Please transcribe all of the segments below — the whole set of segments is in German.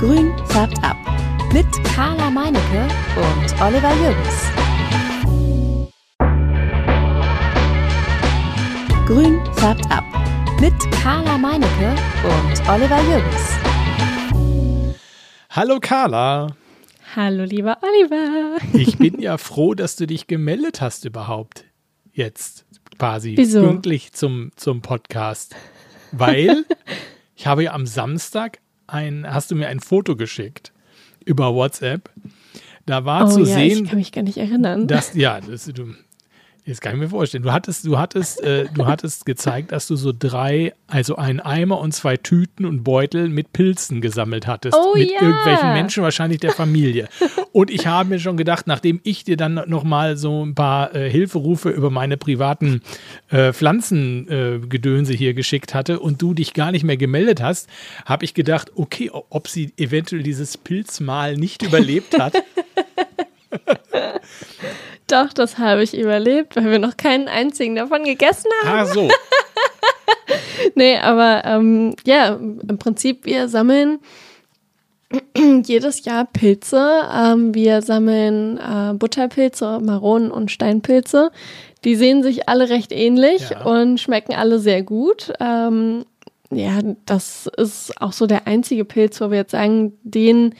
Grün färbt ab. Mit Carla Meinecke und Oliver Jürgens. Grün färbt ab. Mit Carla Meinecke und Oliver Jürgens. Hallo Carla. Hallo lieber Oliver. Ich bin ja froh, dass du dich gemeldet hast überhaupt. Jetzt quasi Wieso? pünktlich zum, zum Podcast. Weil ich habe ja am Samstag ein, hast du mir ein Foto geschickt über WhatsApp. Da war oh zu ja, sehen, ich kann mich gar nicht erinnern. dass, ja, das, du, das kann ich mir vorstellen. Du hattest, du hattest, äh, du hattest gezeigt, dass du so drei, also einen Eimer und zwei Tüten und Beutel mit Pilzen gesammelt hattest. Oh mit ja. irgendwelchen Menschen, wahrscheinlich der Familie. Und ich habe mir schon gedacht, nachdem ich dir dann nochmal so ein paar äh, Hilferufe über meine privaten äh, Pflanzengedönse äh, hier geschickt hatte und du dich gar nicht mehr gemeldet hast, habe ich gedacht, okay, ob sie eventuell dieses Pilzmal nicht überlebt hat. Doch, das habe ich überlebt, weil wir noch keinen einzigen davon gegessen haben. Ah, so. Nee, aber ähm, ja, im Prinzip, wir sammeln jedes Jahr Pilze. Ähm, wir sammeln äh, Butterpilze, Maronen und Steinpilze. Die sehen sich alle recht ähnlich Ja. und schmecken alle sehr gut. Ähm, ja, das ist auch so der einzige Pilz, wo wir jetzt sagen, den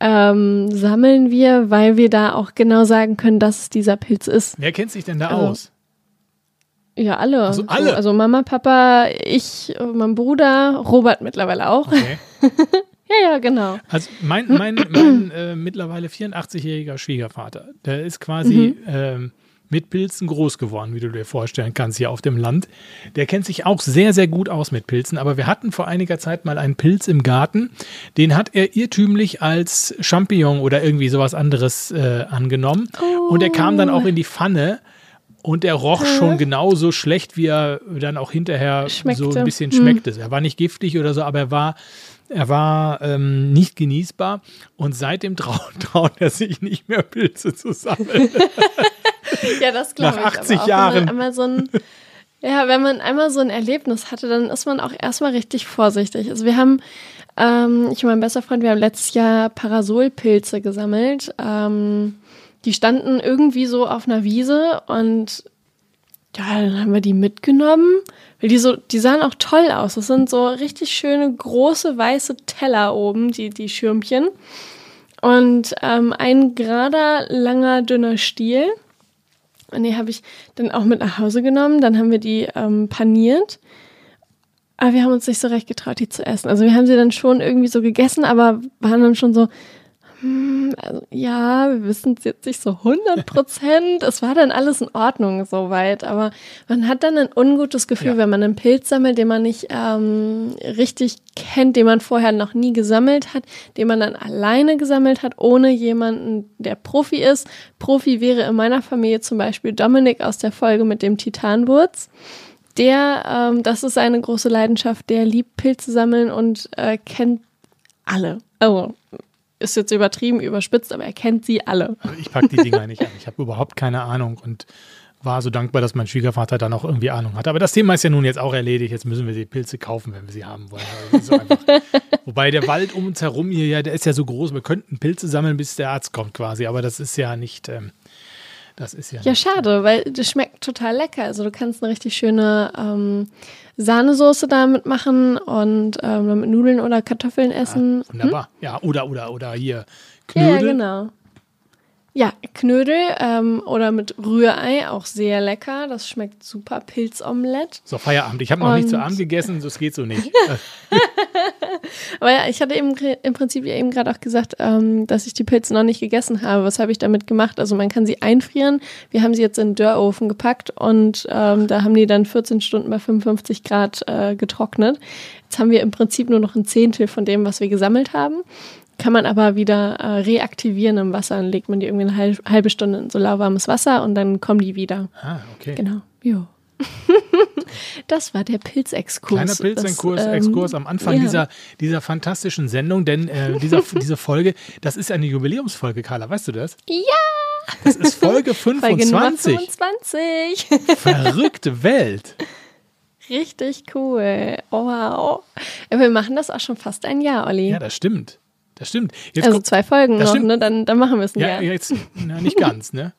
ähm, sammeln wir, weil wir da auch genau sagen können, dass es dieser Pilz ist. Wer kennt sich denn da Also, aus? Ja, alle. so, alle? also Mama, Papa, ich, mein Bruder, Robert mittlerweile auch. Okay. Ja, ja, genau. Also mein, mein, mein äh, mittlerweile 84-jähriger Schwiegervater, der ist quasi ähm, mit Pilzen groß geworden, wie du dir vorstellen kannst, hier auf dem Land. Der kennt sich auch sehr, sehr gut aus mit Pilzen, aber wir hatten vor einiger Zeit mal einen Pilz im Garten, den hat er irrtümlich als Champignon oder irgendwie sowas anderes äh, angenommen. Und der kam dann auch in die Pfanne. Und der roch schon genauso schlecht, wie er dann auch hinterher so Schmeckte. ein bisschen Hm. schmeckte. Er war nicht giftig oder so, aber er war, er war ähm, nicht genießbar. Und seitdem traut, traut er sich nicht mehr, Pilze zu sammeln. Ja, das glaube Nach ich. 80 aber auch, Jahren. Wenn man einmal so ein, ja, wenn man einmal so ein Erlebnis hatte, dann ist man auch erstmal richtig vorsichtig. Also wir haben, ähm, ich und mein bester Freund, wir haben letztes Jahr Parasolpilze gesammelt. Ähm, die standen irgendwie so auf einer Wiese und ja, dann haben wir die mitgenommen. Weil die so, die sahen auch toll aus. Das sind so richtig schöne große weiße Teller oben, die, die Schirmchen. Und ähm, ein gerader, langer, dünner Stiel. Und die habe ich dann auch mit nach Hause genommen. Dann haben wir die ähm, paniert. Aber wir haben uns nicht so recht getraut, die zu essen. Also wir haben sie dann schon irgendwie so gegessen, aber waren dann schon so, hm, also, ja, wir wissen es jetzt nicht so 100 Prozent. es war dann alles in Ordnung soweit. Aber man hat dann ein ungutes Gefühl, Ja. wenn man einen Pilz sammelt, den man nicht ähm, richtig kennt, den man vorher noch nie gesammelt hat, den man dann alleine gesammelt hat, ohne jemanden, der Profi ist. Profi wäre in meiner Familie zum Beispiel Dominik aus der Folge mit dem Titanwurz. Der, ähm, das ist seine große Leidenschaft, der liebt Pilze sammeln und äh, kennt alle. Also, ist jetzt übertrieben, überspitzt, aber er kennt sie alle. Also ich packe die Dinger nicht an. Ich habe überhaupt keine Ahnung und war so dankbar, dass mein Schwiegervater dann auch irgendwie Ahnung hatte. Aber das Thema ist ja nun jetzt auch erledigt. Jetzt müssen wir die Pilze kaufen, wenn wir sie haben wollen. Also so. Wobei der Wald um uns herum hier, ja, der ist ja so groß. Wir könnten Pilze sammeln, bis der Arzt kommt quasi. Aber das ist ja nicht, ähm, das ist ja, Ja, schade, weil das schmeckt total lecker. Also du kannst eine richtig schöne ähm, Sahnesoße damit machen und ähm, mit Nudeln oder Kartoffeln essen. Wunderbar. Ja, oder, oder, oder hier Ja, ja, Knödel. genau. Ja, Knödel ähm, oder mit Rührei, auch sehr lecker. Das schmeckt super. Pilzomelett. So, Feierabend. Ich habe noch nicht zu Abend gegessen, das geht so nicht. Aber ja, ich hatte eben im Prinzip ja eben gerade auch gesagt, ähm, dass ich die Pilze noch nicht gegessen habe. Was habe ich damit gemacht? Also man kann sie einfrieren. Wir haben sie jetzt in den Dörrofen gepackt und ähm, da haben die dann 14 Stunden bei 55 Grad äh, getrocknet. Jetzt haben wir im Prinzip nur noch ein Zehntel von dem, was wir gesammelt haben. Kann man aber wieder äh, reaktivieren im Wasser. Dann legt man die irgendwie eine halbe, Stunde in so lauwarmes Wasser und dann kommen die wieder. Ah, okay. Genau. Jo. das war der Pilzexkurs. Kleiner Pilzexkurs ähm, Exkurs am Anfang ja. dieser, dieser fantastischen Sendung, denn äh, dieser, diese Folge, das ist eine Jubiläumsfolge, Carla, weißt du das? Ja! Das ist Folge Folge Nummer 25. 25. Verrückte Welt. Richtig cool. Wow. Wir machen das auch schon fast ein Jahr, Olli. Ja, das stimmt. Das stimmt. Jetzt also kommt- zwei Folgen Das noch, stimmt. ne? Dann, dann machen wir es ein ja, jetzt, na, nicht ganz, ne?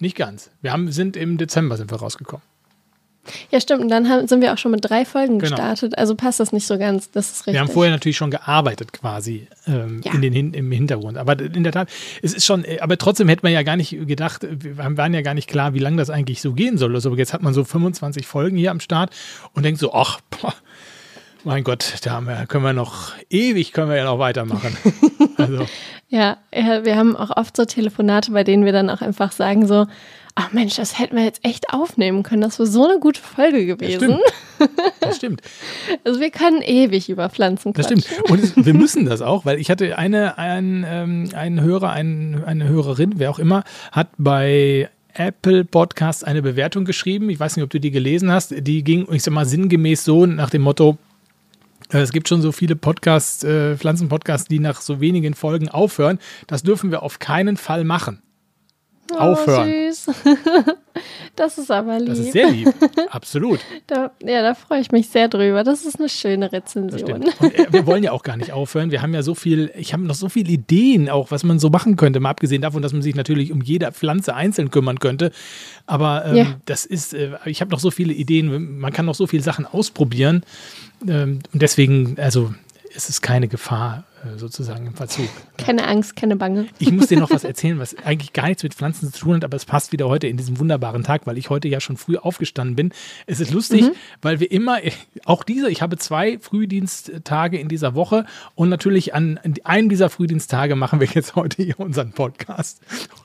Nicht ganz. Wir haben, sind im Dezember sind wir rausgekommen. Ja, stimmt. Und dann haben, sind wir auch schon mit drei Folgen Genau. gestartet. Also passt das nicht so ganz. Das ist richtig. Wir haben vorher natürlich schon gearbeitet quasi ähm, Ja. in den, im Hintergrund. Aber in der Tat, es ist schon, äh, aber trotzdem hätte man ja gar nicht gedacht, wir waren ja gar nicht klar, wie lange das eigentlich so gehen soll. Also jetzt hat man so 25 Folgen hier am Start und denkt so, ach, boah, mein Gott, da wir, können wir noch, ewig können wir ja noch weitermachen. also, Ja, wir haben auch oft so Telefonate, bei denen wir dann auch einfach sagen so, ach Mensch, das hätten wir jetzt echt aufnehmen können. Das war so eine gute Folge gewesen. das stimmt. Also wir können ewig über Pflanzen Das quatschen. stimmt. Und es, wir müssen das auch, weil ich hatte eine, ein, ähm, einen Hörer, ein, eine Hörerin, wer auch immer, hat bei Apple Podcasts eine Bewertung geschrieben. Ich weiß nicht, ob du die gelesen hast. Die ging, ich sag mal, sinngemäß so nach dem Motto, es gibt schon so viele Podcasts, äh, Pflanzenpodcasts, die nach so wenigen Folgen aufhören. Das dürfen wir auf keinen Fall machen. Aufhören. Oh, süß. das ist aber lieb. Das ist sehr lieb. Absolut. Da, ja, da freue ich mich sehr drüber. Das ist eine schöne Rezension. Und, äh, wir wollen ja auch gar nicht aufhören. Wir haben ja so viel, ich habe noch so viele Ideen, auch was man so machen könnte, mal abgesehen davon, dass man sich natürlich um jede Pflanze einzeln kümmern könnte. Aber ähm, Ja. das ist, äh, ich habe noch so viele Ideen, man kann noch so viele Sachen ausprobieren. Ähm, und deswegen, also es ist keine Gefahr sozusagen im Verzug. Keine Angst, keine Bange. Ich muss dir noch was erzählen, was eigentlich gar nichts mit Pflanzen zu tun hat, aber es passt wieder heute in diesem wunderbaren Tag, weil ich heute ja schon früh aufgestanden bin. Es ist lustig, weil wir immer, auch diese, ich habe zwei Frühdiensttage in dieser Woche und natürlich an einem dieser Frühdiensttage machen wir jetzt heute hier unseren Podcast.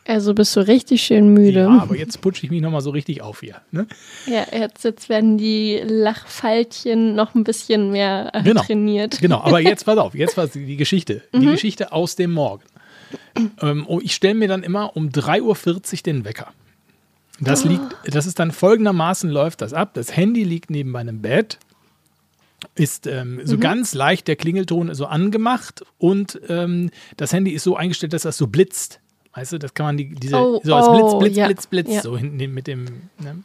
Also bist du richtig schön müde. Ja, aber jetzt putsche ich mich nochmal so richtig auf hier. Ne? Ja, jetzt, jetzt werden die Lachfaltchen noch ein bisschen mehr äh, Genau. trainiert. Genau, aber jetzt pass auf, jetzt war die Geschichte. Die Geschichte aus dem Morgen. Ähm, oh, ich stelle mir dann immer um 3.40 Uhr den Wecker. Das liegt, das ist dann folgendermaßen läuft das ab. Das Handy liegt neben meinem Bett, ist ähm, so ganz leicht der Klingelton so angemacht und ähm, das Handy ist so eingestellt, dass das so blitzt. Weißt du, das kann man die, diese, Oh, so als Blitz, oh, Blitz, ja, Blitz, Blitz, ja. so hinten mit dem, ne,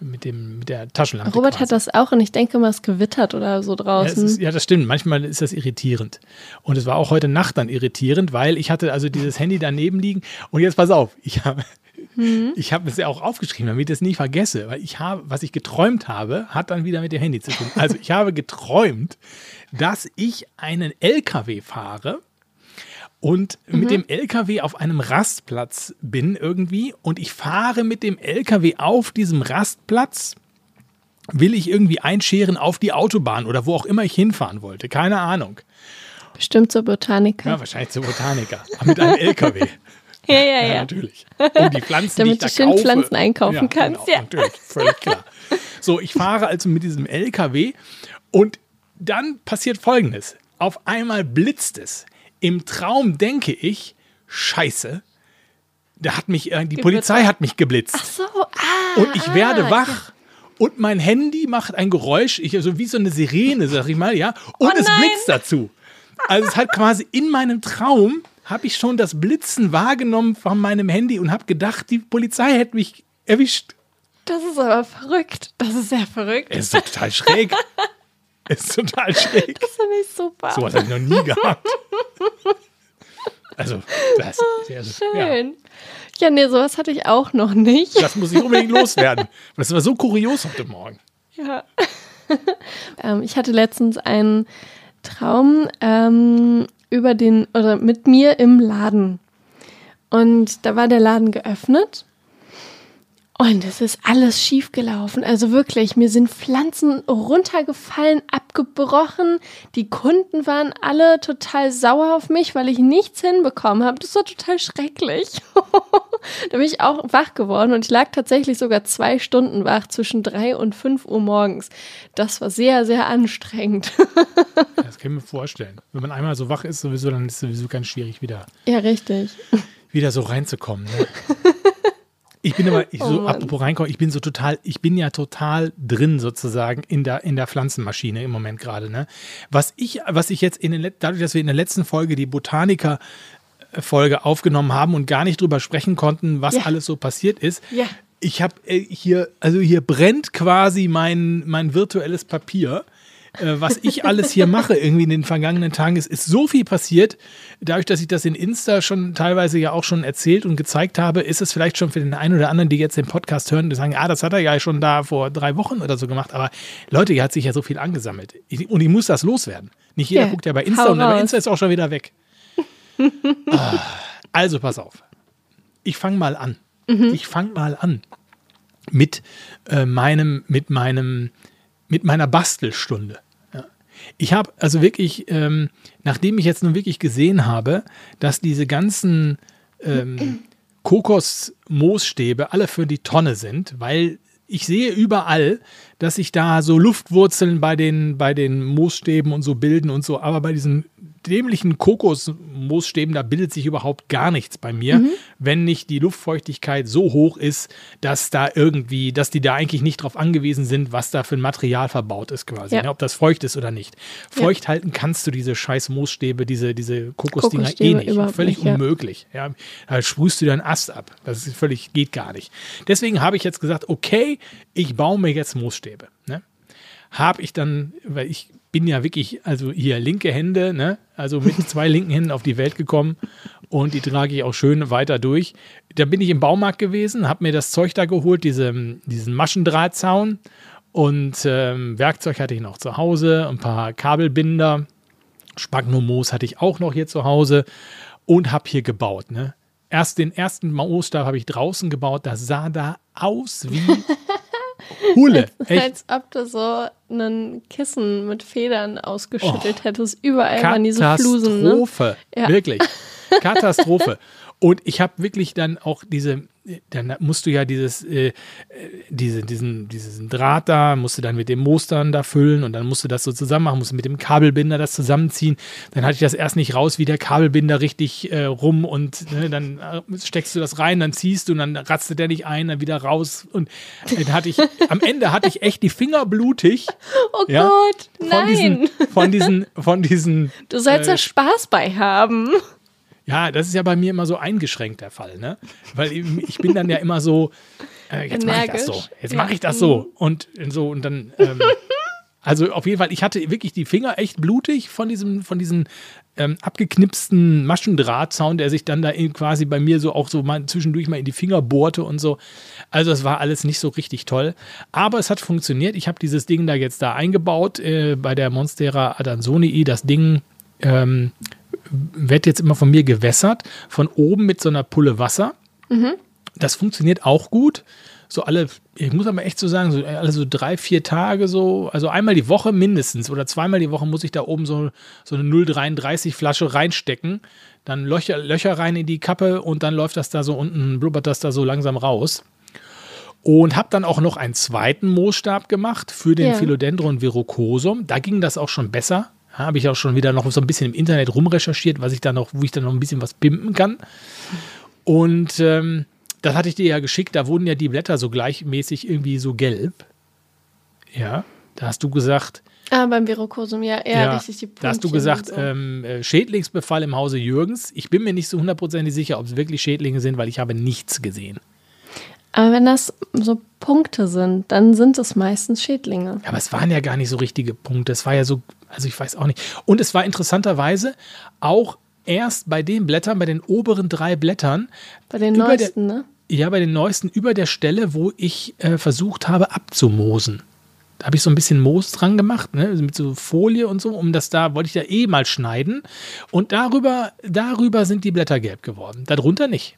mit dem, mit der Taschenlampe. Robert quasi. hat das auch und ich denke mal, es gewittert oder so Ja, draußen. ist, ja, das stimmt. Manchmal ist das irritierend. Und es war auch heute Nacht dann irritierend, weil ich hatte also dieses Handy daneben liegen. Und jetzt pass auf, ich habe ich habe es ja auch aufgeschrieben, damit ich es nie vergesse, weil ich habe, was ich geträumt habe, hat dann wieder mit dem Handy zu tun. Also ich habe geträumt, dass ich einen LKW fahre und mit dem LKW auf einem Rastplatz bin irgendwie und ich fahre mit dem LKW auf diesem Rastplatz will ich irgendwie einscheren auf die Autobahn oder wo auch immer ich hinfahren wollte. Keine Ahnung. Bestimmt zur Botaniker. Ja, wahrscheinlich zum Botaniker. Aber mit einem LKW. Ja, ja, Ja, ja. natürlich. Um die Pflanzen, Damit die ich du schön kaufe. Pflanzen einkaufen ja, kannst, Genau, ja. natürlich. Völlig klar. So, ich fahre also mit diesem LKW und dann passiert Folgendes. Auf einmal blitzt es. Im Traum denke ich, scheiße, da hat mich, äh, die Polizei hat mich geblitzt. Ach so, ah. Und ich werde ah, wach. Und mein Handy macht ein Geräusch, ich, also wie so eine Sirene, sag ich mal, ja. Und es Oh nein. blitzt dazu. Also es hat quasi in meinem Traum, habe ich schon das Blitzen wahrgenommen von meinem Handy und habe gedacht, die Polizei hätte mich erwischt. Das ist aber verrückt. Das ist sehr verrückt. Es ist total schräg. Ist total schräg. Das finde ich super. So was habe ich noch nie gehabt. Also, das, das, ja, Schön. Ja, nee, sowas hatte ich auch noch nicht. das muss ich unbedingt loswerden. Das war so kurios heute Morgen. Ja. ähm, ich hatte letztens einen Traum ähm, über den oder mit mir im Laden. Und da war der Laden geöffnet. Und es ist alles schief gelaufen. Also wirklich, mir sind Pflanzen runtergefallen, abgebrochen. Die Kunden waren alle total sauer auf mich, weil ich nichts hinbekommen habe. Das war total schrecklich. da bin ich auch wach geworden und ich lag tatsächlich sogar zwei Stunden wach zwischen drei und fünf Uhr morgens. Das war sehr, sehr anstrengend. Das kann ich mir vorstellen. Wenn man einmal so wach ist, sowieso, dann ist es sowieso ganz schwierig, wieder, ja, richtig. wieder so reinzukommen. Ne? Ich bin aber, ich Oh so, Mann. apropos reinkommen, ich bin so total, ich bin ja total drin sozusagen in der, in der Pflanzenmaschine im Moment gerade. Ne? Was ich, was ich jetzt in den, dadurch, dass wir in der letzten Folge die Botaniker Folge aufgenommen haben und gar nicht drüber sprechen konnten, was Ja. alles so passiert ist. Ja. Ich habe äh, hier, also hier brennt quasi mein, mein virtuelles Papier. Äh, was ich alles hier mache, irgendwie in den vergangenen Tagen. Es ist so viel passiert. Dadurch, dass ich das in Insta schon teilweise ja auch schon erzählt und gezeigt habe, ist es vielleicht schon für den einen oder anderen, die jetzt den Podcast hören, die sagen, ah, das hat er ja schon da vor drei Wochen oder so gemacht. Aber Leute, hier hat sich ja so viel angesammelt. Ich, und ich muss das loswerden. Nicht jeder Ja, guckt ja bei Insta und bei. Insta ist auch schon wieder weg. Ah, also pass auf. Ich fange mal an. Ich fange mal an mit äh, meinem, mit meinem, mit meiner Bastelstunde. Ich habe also wirklich, ähm, nachdem ich jetzt nun wirklich gesehen habe, dass diese ganzen ähm, Kokosmoosstäbe alle für die Tonne sind, weil ich sehe überall, dass sich da so Luftwurzeln bei den, bei den Moosstäben und so bilden und so, aber bei diesen dämlichen Kokosmoosstäben, da bildet sich überhaupt gar nichts bei mir, wenn nicht die Luftfeuchtigkeit so hoch ist, dass da irgendwie, dass die da eigentlich nicht drauf angewiesen sind, was da für ein Material verbaut ist quasi, Ja. ne, ob das feucht ist oder nicht. Feucht halten kannst du diese scheiß Moosstäbe, diese, diese Kokosdinger eh Kokosstäbe nicht. überhaupt Völlig nicht, ja. unmöglich. Ja, da sprühst du dir einen Ast ab. Das ist völlig, geht gar nicht. Deswegen habe ich jetzt gesagt, okay, ich baue mir jetzt Moosstäbe. Ne? Habe ich dann, weil ich bin ja wirklich, also hier linke Hände, ne? also mit zwei linken Händen auf die Welt gekommen und die trage ich auch schön weiter durch. Da bin ich im Baumarkt gewesen, habe mir das Zeug da geholt, diese, diesen Maschendrahtzaun und ähm, Werkzeug hatte ich noch zu Hause, ein paar Kabelbinder, Spagnomoos hatte ich auch noch hier zu Hause und habe hier gebaut. Ne? Erst den ersten Moostab habe ich draußen gebaut, das sah da aus wie Hulle. Echt Als ob du so ein Kissen mit Federn ausgeschüttelt hättest. Überall waren diese Flusen. Ne? Katastrophe. Ja. Wirklich. Katastrophe. Und ich habe wirklich dann auch diese, dann musst du ja dieses, äh, äh, diese, diesen, diesen Draht da, musst du dann mit dem Moos dann da füllen und dann musst du das so zusammen machen, musst du mit dem Kabelbinder das zusammenziehen. Dann hatte ich das erst nicht raus, wie der Kabelbinder richtig äh, rum und ne, dann äh, steckst du das rein, dann ziehst du und dann ratzte der nicht ein, dann wieder raus. Und dann hatte ich, am Ende hatte ich echt die Finger blutig. Oh Ja, Gott, Von nein. diesen, von diesen, von diesen du sollst äh, da Spaß bei haben. Ja, das ist ja bei mir immer so eingeschränkt der Fall, ne? Weil ich bin dann ja immer so, äh, jetzt mache ich das so, jetzt mache ich das so und so und dann, ähm, also auf jeden Fall, ich hatte wirklich die Finger echt blutig von diesem, von diesen ähm, abgeknipsten Maschendrahtzaun, der sich dann da quasi bei mir so auch so mal zwischendurch mal in die Finger bohrte und so. Also es war alles nicht so richtig toll, aber es hat funktioniert. Ich habe dieses Ding da jetzt da eingebaut äh, bei der Monstera Adansonii. Das Ding ähm, wird jetzt immer von mir gewässert, von oben mit so einer Pulle Wasser. Das funktioniert auch gut. So alle, ich muss aber echt so sagen, so alle so drei, vier Tage so, also einmal die Woche mindestens oder zweimal die Woche muss ich da oben so, so eine 0,33 Flasche reinstecken, dann Löcher, Löcher rein in die Kappe und dann läuft das da so unten, blubbert das da so langsam raus. Und habe dann auch noch einen zweiten Moosstab gemacht für den Ja. Philodendron verrucosum. Da ging das auch schon besser. Habe ich auch schon wieder noch so ein bisschen im Internet rumrecherchiert, was ich da noch, wo ich dann noch ein bisschen was pimpen kann. Und ähm, das hatte ich dir ja geschickt, da wurden ja die Blätter so gleichmäßig irgendwie so gelb. Ja, da hast du gesagt, Ah, beim Virokosum, ja, ja, richtig die da hast du gesagt, so. ähm, äh, Schädlingsbefall im Hause Jürgens. Ich bin mir nicht so hundertprozentig sicher, ob es wirklich Schädlinge sind, weil ich habe nichts gesehen. Aber wenn das so Punkte sind, dann sind es meistens Schädlinge. Aber es waren ja gar nicht so richtige Punkte. Es war ja so, also ich weiß auch nicht. Und es war interessanterweise auch erst bei den Blättern, bei den oberen drei Blättern, Bei den Über der- neuesten, ne? ja, bei den neuesten, über der Stelle, wo ich äh, versucht habe abzumosen. Da habe ich so ein bisschen Moos dran gemacht, ne, mit so Folie und so, um das da, wollte ich ja eh mal schneiden. Und darüber, darüber sind die Blätter gelb geworden. Darunter nicht.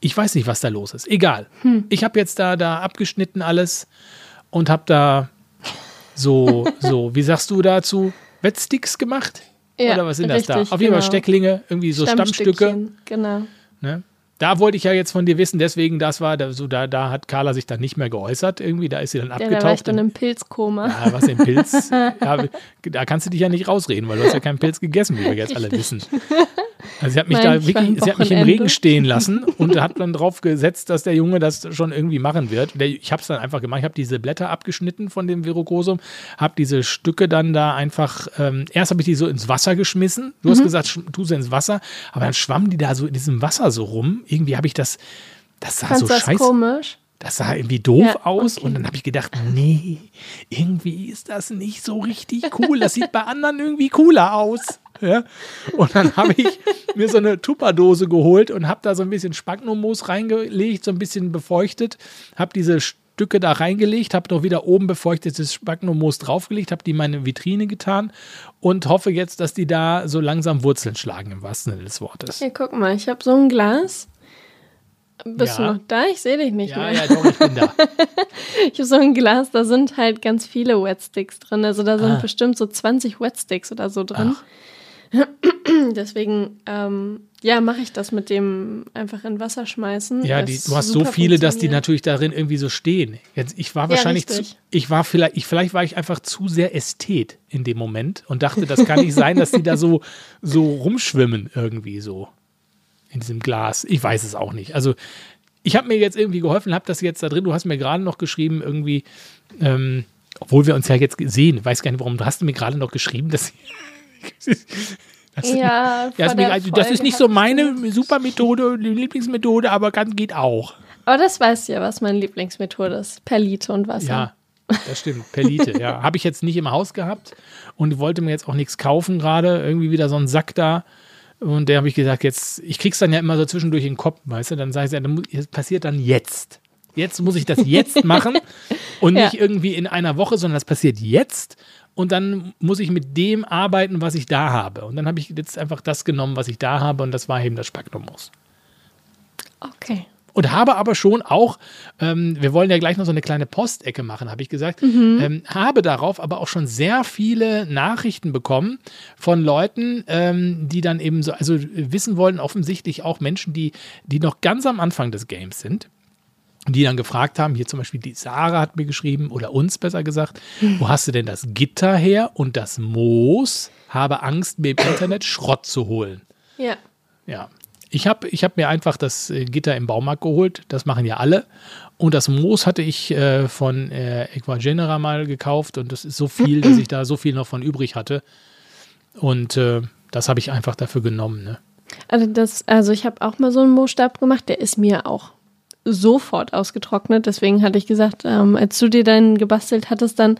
Ich weiß nicht, was da los ist. Egal. Ich habe jetzt da, da abgeschnitten alles und habe da so, so, wie sagst du dazu? Wettsticks gemacht? Ja, Oder was sind das da? richtig, Auf jeden Fall genau. Stecklinge, irgendwie so Stammstücke. Genau. Ne? Da wollte ich ja jetzt von dir wissen, deswegen, das war, da, so, da, da hat Carla sich dann nicht mehr geäußert irgendwie, da ist sie dann Ja, da war ich abgetaucht. dann im Pilzkoma. ja, was im Pilz, ja, da kannst du dich ja nicht rausreden, weil du hast ja keinen Pilz gegessen, wie wir jetzt alle wissen. Also sie hat mich Nein, da wirklich, sie hat mich im. Regen stehen lassen und hat dann drauf gesetzt, dass der Junge das schon irgendwie machen wird. Ich habe es dann einfach gemacht, ich habe diese Blätter abgeschnitten von dem Virokosum, habe diese Stücke dann da einfach, ähm, erst habe ich die so ins Wasser geschmissen. Du Mhm. hast gesagt, tu sie ins Wasser, aber dann schwammen die da so in diesem Wasser so rum. Irgendwie habe ich das, das sah Fandst so das scheiße komisch? Das sah irgendwie doof Ja, aus okay. und dann habe ich gedacht, nee, irgendwie ist das nicht so richtig cool. Das sieht bei anderen irgendwie cooler aus. Ja? Und dann habe ich mir so eine Tupperdose geholt und habe da so ein bisschen Spagnummus reingelegt, so ein bisschen befeuchtet, habe diese Stücke da reingelegt, habe noch wieder oben befeuchtetes Spagnummus draufgelegt, habe die in meine Vitrine getan und hoffe jetzt, dass die da so langsam Wurzeln schlagen, im wahrsten Sinne des Wortes. Ja, guck mal, ich habe so ein Glas. Bist Ja. du noch da? Ich sehe dich nicht Ja, mehr. ja, doch, ich bin da. Ich habe so ein Glas, da sind halt ganz viele Wetsticks drin. Also da sind Ah. bestimmt so 20 Wetsticks oder so drin. Deswegen, ähm, ja, mache ich das mit dem einfach in Wasser schmeißen. Ja, die, du hast so viele, dass die natürlich darin irgendwie so stehen. Jetzt, ich war wahrscheinlich zu, richtig. ich war vielleicht, ich, vielleicht war ich einfach zu sehr Ästhet in dem Moment und dachte, das kann nicht sein, dass die da so, so rumschwimmen irgendwie so in diesem Glas. Ich weiß es auch nicht. Also ich habe mir jetzt irgendwie geholfen, habe das jetzt da drin. Du hast mir gerade noch geschrieben irgendwie, ähm, obwohl wir uns ja jetzt sehen, weiß gar nicht warum. Du hast mir gerade noch geschrieben, dass das, Ja, ja, vor ist mir, der also, das ist nicht so meine super Methode, die Lieblingsmethode, aber kann, geht auch. Aber das weißt du ja, was meine Lieblingsmethode ist. Perlite und Wasser. Ja, das stimmt. Perlite, ja. Habe ich jetzt nicht im Haus gehabt und wollte mir jetzt auch nichts kaufen gerade. Irgendwie wieder so ein Sack da. Und der habe ich gesagt, jetzt, ich krieg's dann ja immer so zwischendurch in den Kopf, weißt du? Dann sage ich, ja, das passiert dann jetzt. Jetzt muss ich das jetzt machen und Ja. nicht irgendwie in einer Woche, sondern das passiert jetzt. Und dann muss ich mit dem arbeiten, was ich da habe. Und dann habe ich jetzt einfach das genommen, was ich da habe, und das war eben das Spagnummus. Okay. Und habe aber schon auch, ähm, wir wollen ja gleich noch so eine kleine Postecke machen, habe ich gesagt, ähm, habe darauf aber auch schon sehr viele Nachrichten bekommen von Leuten, ähm, die dann eben so, also wissen wollen, offensichtlich auch Menschen, die, die noch ganz am Anfang des Games sind. Die dann gefragt haben, hier zum Beispiel die Sarah hat mir geschrieben, oder uns besser gesagt, wo hast du denn das Gitter her und das Moos? Habe Angst, mir im Internet Schrott zu holen. Ja. Ja. Ich habe ich hab mir einfach das äh, Gitter im Baumarkt geholt. Das machen ja alle. Und das Moos hatte ich äh, von äh, Equagenera mal gekauft. Und das ist so viel, dass ich da so viel noch von übrig hatte. Und äh, das habe ich einfach dafür genommen. Ne? Also, das, also ich habe auch mal so einen Moosstab gemacht, der ist mir auch sofort ausgetrocknet. Deswegen hatte ich gesagt, ähm, als du dir dann gebastelt hattest, dann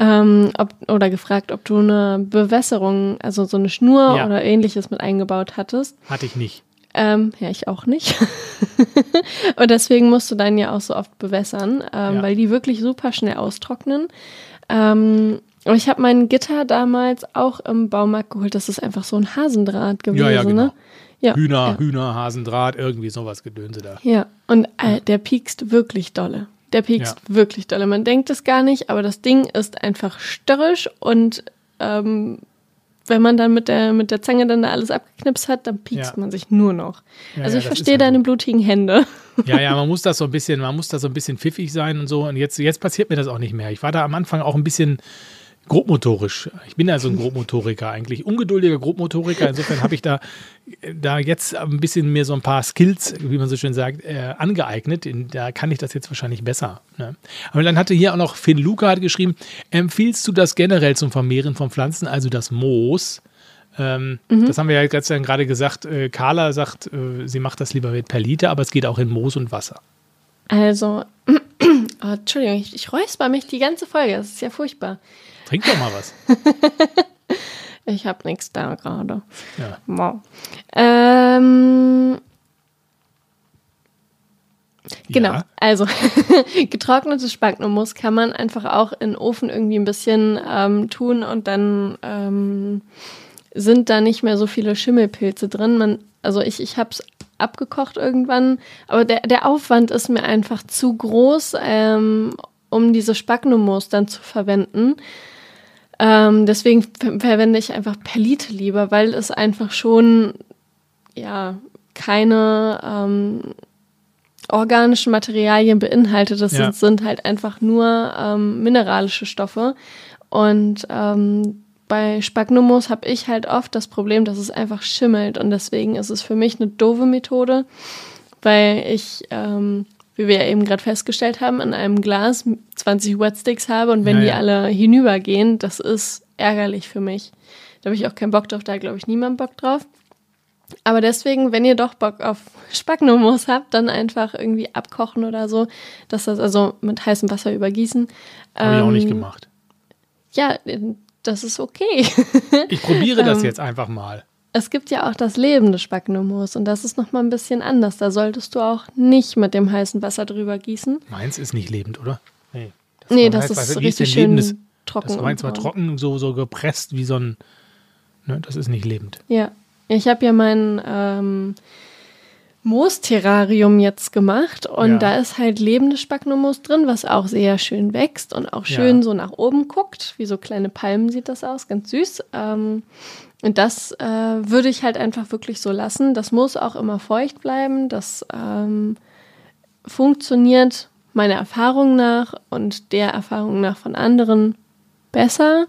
ähm, ob, oder gefragt, ob du eine Bewässerung, also so eine Schnur Ja. oder ähnliches mit eingebaut hattest. Hatte ich nicht. Ähm, ja, ich auch nicht. und deswegen musst du dann ja auch so oft bewässern, ähm, Ja. weil die wirklich super schnell austrocknen. Ähm, aber ich habe mein Gitter damals auch im Baumarkt geholt. Das ist einfach so ein Hasendraht gewesen, Ja, ja, genau. ne? Ja, Hühner, ja. Hühner, Hasendraht, irgendwie sowas Gedönse da. Ja, und äh, der piekst wirklich dolle. Der piekst wirklich dolle. Man denkt es gar nicht, aber das Ding ist einfach störrisch und ähm, wenn man dann mit der, mit der Zange dann da alles abgeknipst hat, dann piekst Ja. man sich nur noch. Ja, also ja, ich verstehe halt deine so. blutigen Hände. Ja, ja, man muss das so ein bisschen, man muss da so ein bisschen pfiffig sein und so. Und jetzt, jetzt passiert mir das auch nicht mehr. Ich war da am Anfang auch ein bisschen grobmotorisch. Ich bin ja so ein Grobmotoriker eigentlich, ungeduldiger Grobmotoriker. Insofern habe ich da, da jetzt ein bisschen mir so ein paar Skills, wie man so schön sagt, äh, angeeignet. In, da kann ich das jetzt wahrscheinlich besser. Ne? Aber dann hatte hier auch noch Finn Luca hat geschrieben, empfiehlst du das generell zum Vermehren von Pflanzen, also das Moos? Ähm, Das haben wir ja gerade gesagt. Äh, Carla sagt, äh, sie macht das lieber mit Perlite, aber es geht auch in Moos und Wasser. Also, oh, Entschuldigung, ich, ich räusper mich die ganze Folge. Das ist ja furchtbar. Trink doch mal was. Ich habe nichts da gerade. Ja. Wow. Ähm, Genau, Ja. also getrocknetes Spagnummus kann man einfach auch in den Ofen irgendwie ein bisschen ähm, tun und dann ähm, sind da nicht mehr so viele Schimmelpilze drin. Man, also ich, ich habe es abgekocht irgendwann, aber der, der Aufwand ist mir einfach zu groß, ähm, um diese Spagnummus dann zu verwenden. Ähm, deswegen ver verwende ich einfach Perlite lieber, weil es einfach schon ja keine ähm, organischen Materialien beinhaltet. Das Ja. sind, halt einfach nur ähm, mineralische Stoffe. Und ähm, bei Spagnummus habe ich halt oft das Problem, dass es einfach schimmelt. Und deswegen ist es für mich eine doofe Methode, weil ich, ähm, wie wir ja eben gerade festgestellt haben, in einem Glas 20 Wetsticks habe. Und wenn Ja, die ja. alle hinübergehen, das ist ärgerlich für mich. Da habe ich auch keinen Bock drauf, da glaube ich, niemand Bock drauf. Aber deswegen, wenn ihr doch Bock auf Spagnummus habt, dann einfach irgendwie abkochen oder so, dass das also mit heißem Wasser übergießen. Habe ich auch nicht Ähm, gemacht. Ja, das ist okay. Ich probiere das ähm, jetzt einfach mal. Es gibt ja auch das lebende Spagnummus und das ist nochmal ein bisschen anders. Da solltest du auch nicht mit dem heißen Wasser drüber gießen. Meins ist nicht lebend, oder? Nee, Nee, war- das heißt, ist was- wie richtig schön lebendes? trocken. Das war meins war trocken, so, so gepresst wie so ein. Ne, das ist nicht lebend. Ja, ich habe ja mein ähm, Moosterrarium jetzt gemacht und Ja. da ist halt lebendes Spagnummus drin, was auch sehr schön wächst und auch schön Ja. so nach oben guckt. Wie so kleine Palmen sieht das aus, ganz süß. Ähm, und das äh, würde ich halt einfach wirklich so lassen. Das muss auch immer feucht bleiben. Das ähm, funktioniert meiner Erfahrung nach und der Erfahrung nach von anderen besser.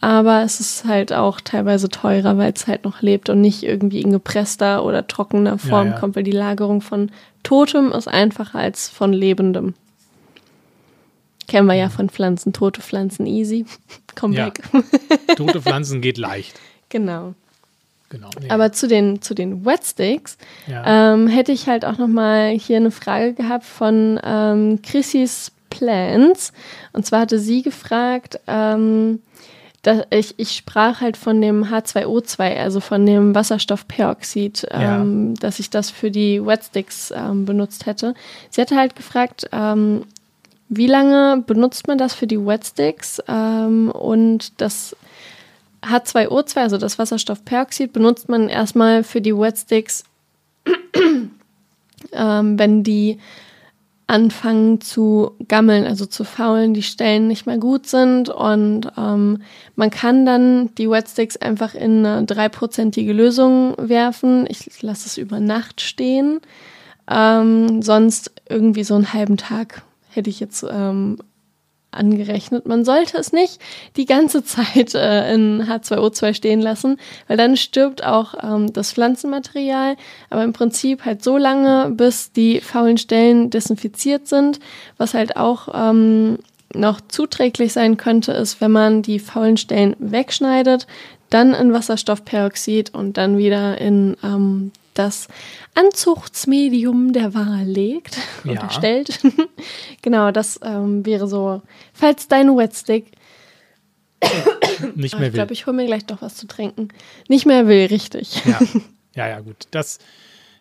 Aber es ist halt auch teilweise teurer, weil es halt noch lebt und nicht irgendwie in gepresster oder trockener Form ja. kommt, weil die Lagerung von Totem ist einfacher als von Lebendem. Kennen wir ja von Pflanzen, tote Pflanzen easy. Komm Ja. weg. Tote Pflanzen geht leicht. Genau. Genau. Nee. Aber zu den, zu den Wetsticks ja. ähm, hätte ich halt auch noch mal hier eine Frage gehabt von ähm, Chrissys Plans. Und zwar hatte sie gefragt, ähm, dass ich, ich sprach halt von dem H2O2, also von dem Wasserstoffperoxid, ähm, dass ich das für die Wetsticks ähm, benutzt hätte. Sie hatte halt gefragt, ähm, wie lange benutzt man das für die Wetsticks? Ähm, und das H2O2, also das Wasserstoffperoxid, benutzt man erstmal für die Wetsticks, ähm, wenn die anfangen zu gammeln, also zu faulen, die Stellen nicht mehr gut sind und ähm, man kann dann die Wetsticks einfach in eine dreiprozentige Lösung werfen. Ich lasse es über Nacht stehen. Ähm, sonst irgendwie so einen halben Tag hätte ich jetzt ähm, angerechnet. Man sollte es nicht die ganze Zeit äh, in H2O2 stehen lassen, weil dann stirbt auch ähm, das Pflanzenmaterial. Aber im Prinzip halt so lange, bis die faulen Stellen desinfiziert sind. Was halt auch ähm, noch zuträglich sein könnte, ist, wenn man die faulen Stellen wegschneidet, dann in Wasserstoffperoxid und dann wieder in ähm, das Anzuchtsmedium der Wahl legt Ja. oder stellt. genau, das ähm, wäre so, falls dein Wetstick, nicht Ah, mehr ich will. glaube, ich hole mir gleich doch was zu trinken, nicht mehr will, richtig. Ja, ja, ja, gut. Das,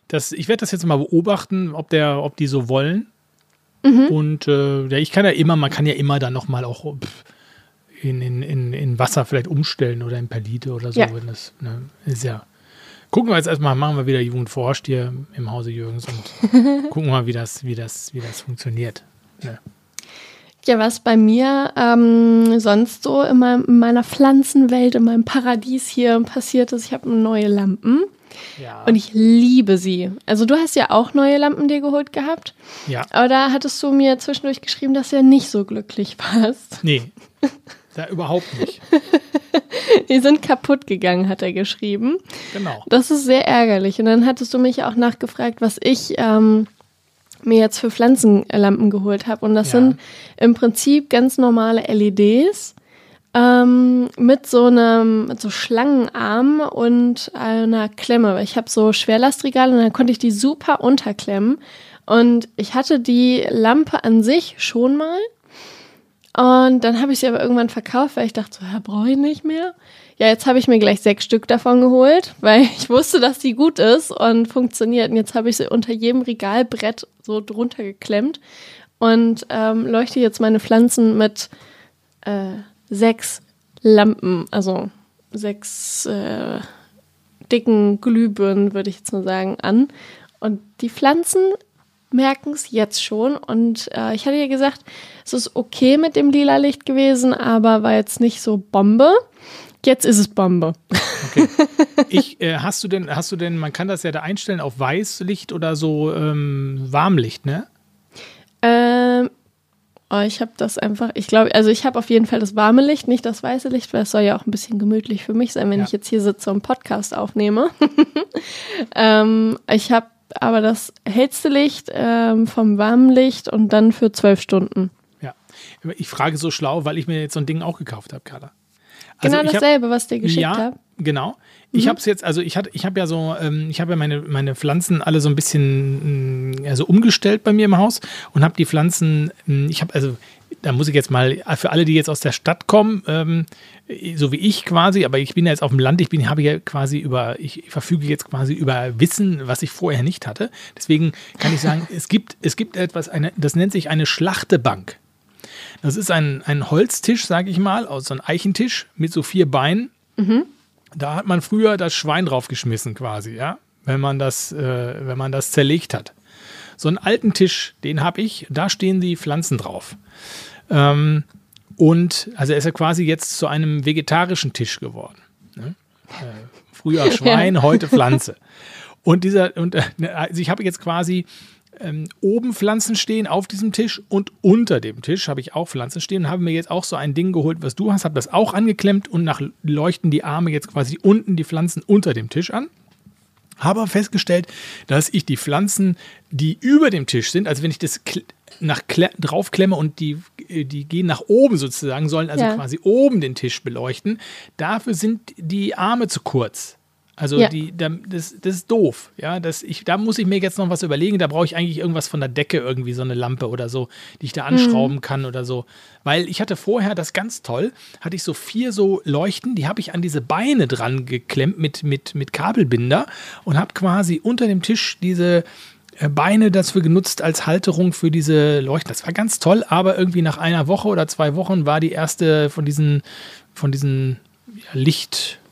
das, ich werde das jetzt mal beobachten, ob, der, ob die so wollen. Mhm. Und äh, ja, ich kann ja immer, man kann ja immer dann nochmal auch pff, in, in, in, in Wasser vielleicht umstellen oder in Perlite oder so. Ja. Wenn das, ne, ist ja. Gucken wir jetzt erstmal, machen wir wieder Jugend forscht hier im Hause Jürgens und gucken mal, wie das, wie das, wie das funktioniert. Ne? Ja, was bei mir ähm, sonst so in, meinem, in meiner Pflanzenwelt, in meinem Paradies hier passiert ist, ich habe neue Lampen Ja. und ich liebe sie. Also du hast ja auch neue Lampen dir geholt gehabt, ja. aber da hattest du mir zwischendurch geschrieben, dass du ja nicht so glücklich warst. Nee. Da überhaupt nicht. Die sind kaputt gegangen, hat er geschrieben. Genau. Das ist sehr ärgerlich. Und dann hattest du mich auch nachgefragt, was ich ähm, mir jetzt für Pflanzenlampen geholt habe. Und das Ja. sind im Prinzip ganz normale LEDs ähm, mit so einem mit so Schlangenarm und einer Klemme. Ich habe so Schwerlastregale und dann konnte ich die super unterklemmen. Und ich hatte die Lampe an sich schon mal. Und dann habe ich sie aber irgendwann verkauft, weil ich dachte, so, ja, brauche ich nicht mehr. Ja, jetzt habe ich mir gleich sechs Stück davon geholt, weil ich wusste, dass die gut ist und funktioniert. Und jetzt habe ich sie unter jedem Regalbrett so drunter geklemmt und ähm, leuchte jetzt meine Pflanzen mit äh, sechs Lampen, also sechs äh, dicken Glühbirnen, würde ich jetzt mal sagen, an. Und die Pflanzen merken es jetzt schon. Und äh, ich hatte ja gesagt, es ist okay mit dem lila Licht gewesen, aber war jetzt nicht so Bombe. Jetzt ist es Bombe. Ich, äh, hast du denn, hast du denn, man kann das ja da einstellen auf Weißlicht oder so ähm, Warmlicht, ne? Ähm, oh, ich habe das einfach, ich glaube, also ich habe auf jeden Fall das warme Licht, nicht das weiße Licht, weil es soll ja auch ein bisschen gemütlich für mich sein, wenn Ja. ich jetzt hier sitze und Podcast aufnehme. ähm, ich habe aber das hellste Licht ähm, vom warmen Licht und dann für zwölf Stunden. Ja. Ich frage so schlau, weil ich mir jetzt so ein Ding auch gekauft habe, Carla. Also genau ich hab- dasselbe, was dir geschickt ja, habe. Genau. Ich habe es jetzt, also ich hatte, ich habe ja so, ähm, ich habe ja meine, meine Pflanzen alle so ein bisschen mh, also umgestellt bei mir im Haus und habe die Pflanzen, mh, ich habe also, da muss ich jetzt mal für alle, die jetzt aus der Stadt kommen, ähm, so wie ich quasi, aber ich bin ja jetzt auf dem Land, ich bin, habe ja quasi über, ich verfüge jetzt quasi über Wissen, was ich vorher nicht hatte. Deswegen kann ich sagen, es gibt, es gibt etwas, eine, das nennt sich eine Schlachtebank. Das ist ein, ein Holztisch, sage ich mal, aus so einem Eichentisch mit so vier Beinen. Mhm. Da hat man früher das Schwein draufgeschmissen quasi, ja, wenn man das, äh, wenn man das zerlegt hat. So einen alten Tisch, den habe ich, da stehen die Pflanzen drauf. Ähm, und also er ist ja quasi jetzt zu einem vegetarischen Tisch geworden. Ne? Äh, früher Schwein, ja. heute Pflanze. Und dieser, und äh, also ich habe jetzt quasi ähm, oben Pflanzen stehen auf diesem Tisch und unter dem Tisch habe ich auch Pflanzen stehen und habe mir jetzt auch so ein Ding geholt, was du hast, habe das auch angeklemmt und nach leuchten die Arme jetzt quasi unten die Pflanzen unter dem Tisch an. Habe festgestellt, dass ich die Pflanzen, die über dem Tisch sind, also wenn ich das nach draufklemme und die, die gehen nach oben sozusagen, sollen also ja. quasi oben den Tisch beleuchten, dafür sind die Arme zu kurz. Also ja. die, das, das ist doof. Ja, das, ich, da muss ich mir jetzt noch was überlegen. Da brauche ich eigentlich irgendwas von der Decke, irgendwie so eine Lampe oder so, die ich da anschrauben mhm. kann oder so. Weil ich hatte vorher, das ganz toll, hatte ich so vier so Leuchten, die habe ich an diese Beine dran geklemmt mit, mit, mit Kabelbinder und habe quasi unter dem Tisch diese äh, Beine dafür genutzt als Halterung für diese Leuchten. Das war ganz toll, aber irgendwie nach einer Woche oder zwei Wochen war die erste von diesen, von diesen Licht äh,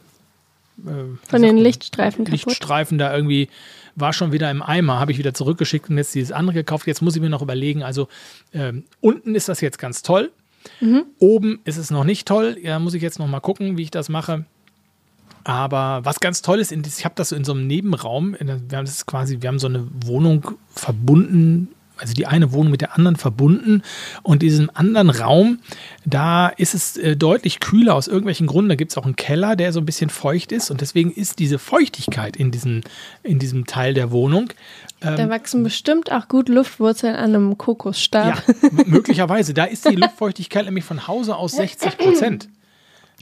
Von den Lichtstreifen kaputt. Lichtstreifen da irgendwie war schon wieder im Eimer, habe ich wieder zurückgeschickt und jetzt dieses andere gekauft. Jetzt muss ich mir noch überlegen, also ähm, unten ist das jetzt ganz toll. Mhm. Oben ist es noch nicht toll. Ja, muss ich jetzt noch mal gucken, wie ich das mache. Aber was ganz toll ist, ich habe das so in so einem Nebenraum, wir haben das quasi, wir haben so eine Wohnung verbunden also die eine Wohnung mit der anderen verbunden. Und diesem anderen Raum, da ist es äh, deutlich kühler aus irgendwelchen Gründen. Da gibt es auch einen Keller, der so ein bisschen feucht ist. Und deswegen ist diese Feuchtigkeit in, diesen, in diesem Teil der Wohnung. Ähm, da wachsen bestimmt auch gut Luftwurzeln an einem Kokosstab. Ja, möglicherweise. Da ist die Luftfeuchtigkeit nämlich von Hause aus 60 Prozent.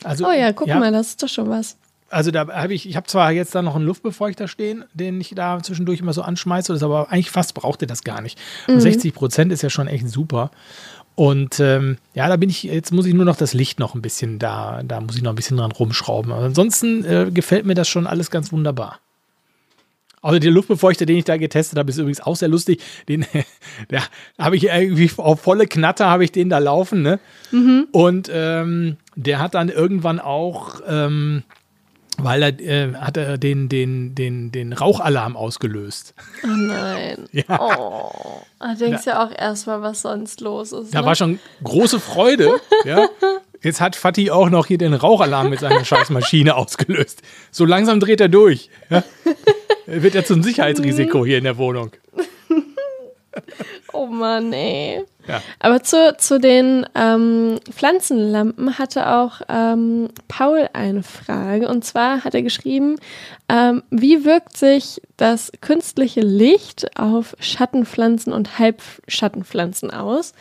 Also, oh ja, guck ja, mal, das ist doch schon was also da habe ich, ich habe zwar jetzt da noch einen Luftbefeuchter stehen, den ich da zwischendurch immer so anschmeiße, das aber eigentlich fast braucht ihr das gar nicht. Und mhm. 60 Prozent ist ja schon echt super. Und ähm, ja, da bin ich, jetzt muss ich nur noch das Licht noch ein bisschen da, da muss ich noch ein bisschen dran rumschrauben. Aber ansonsten äh, gefällt mir das schon alles ganz wunderbar. Also der Luftbefeuchter, den ich da getestet habe, ist übrigens auch sehr lustig. Den, der habe ich irgendwie auf volle Knatter habe ich den da laufen, ne? Mhm. Und ähm, der hat dann irgendwann auch ähm, weil er äh, hat er den, den, den, den Rauchalarm ausgelöst. Oh nein. ja. Oh. Da denkst ja auch erstmal, was sonst los ist. Da ne? war schon große Freude. ja. Jetzt hat Fatih auch noch hier den Rauchalarm mit seiner Scheißmaschine ausgelöst. So langsam dreht er durch. Ja. Wird er zum Sicherheitsrisiko hier in der Wohnung. Oh Mann, ey. Ja. Aber zu, zu den ähm, Pflanzenlampen hatte auch ähm, Paul eine Frage. Und zwar hat er geschrieben, ähm, wie wirkt sich das künstliche Licht auf Schattenpflanzen und Halbschattenpflanzen aus?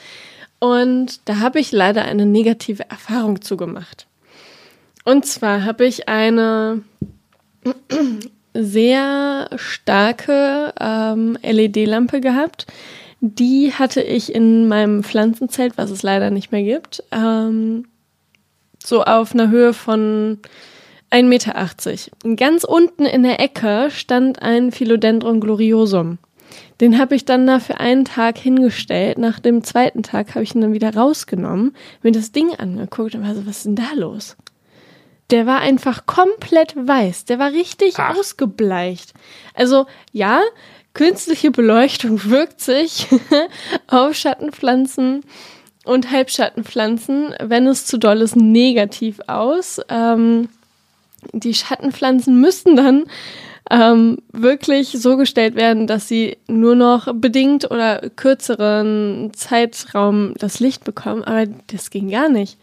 Und da habe ich leider eine negative Erfahrung zugemacht. Und zwar habe ich eine sehr starke ähm, LED-Lampe gehabt. Die hatte ich in meinem Pflanzenzelt, was es leider nicht mehr gibt, ähm, so auf einer Höhe von 1,80 Meter. Ganz unten in der Ecke stand ein Philodendron gloriosum. Den habe ich dann da für einen Tag hingestellt. Nach dem zweiten Tag habe ich ihn dann wieder rausgenommen, mir das Ding angeguckt und war so, was ist denn da los? Der war einfach komplett weiß. Der war richtig Ach. ausgebleicht. Also ja, künstliche Beleuchtung wirkt sich auf Schattenpflanzen und Halbschattenpflanzen, wenn es zu doll ist, negativ aus. Ähm, die Schattenpflanzen müssten dann ähm, wirklich so gestellt werden, dass sie nur noch bedingt oder kürzeren Zeitraum das Licht bekommen. Aber das ging gar nicht.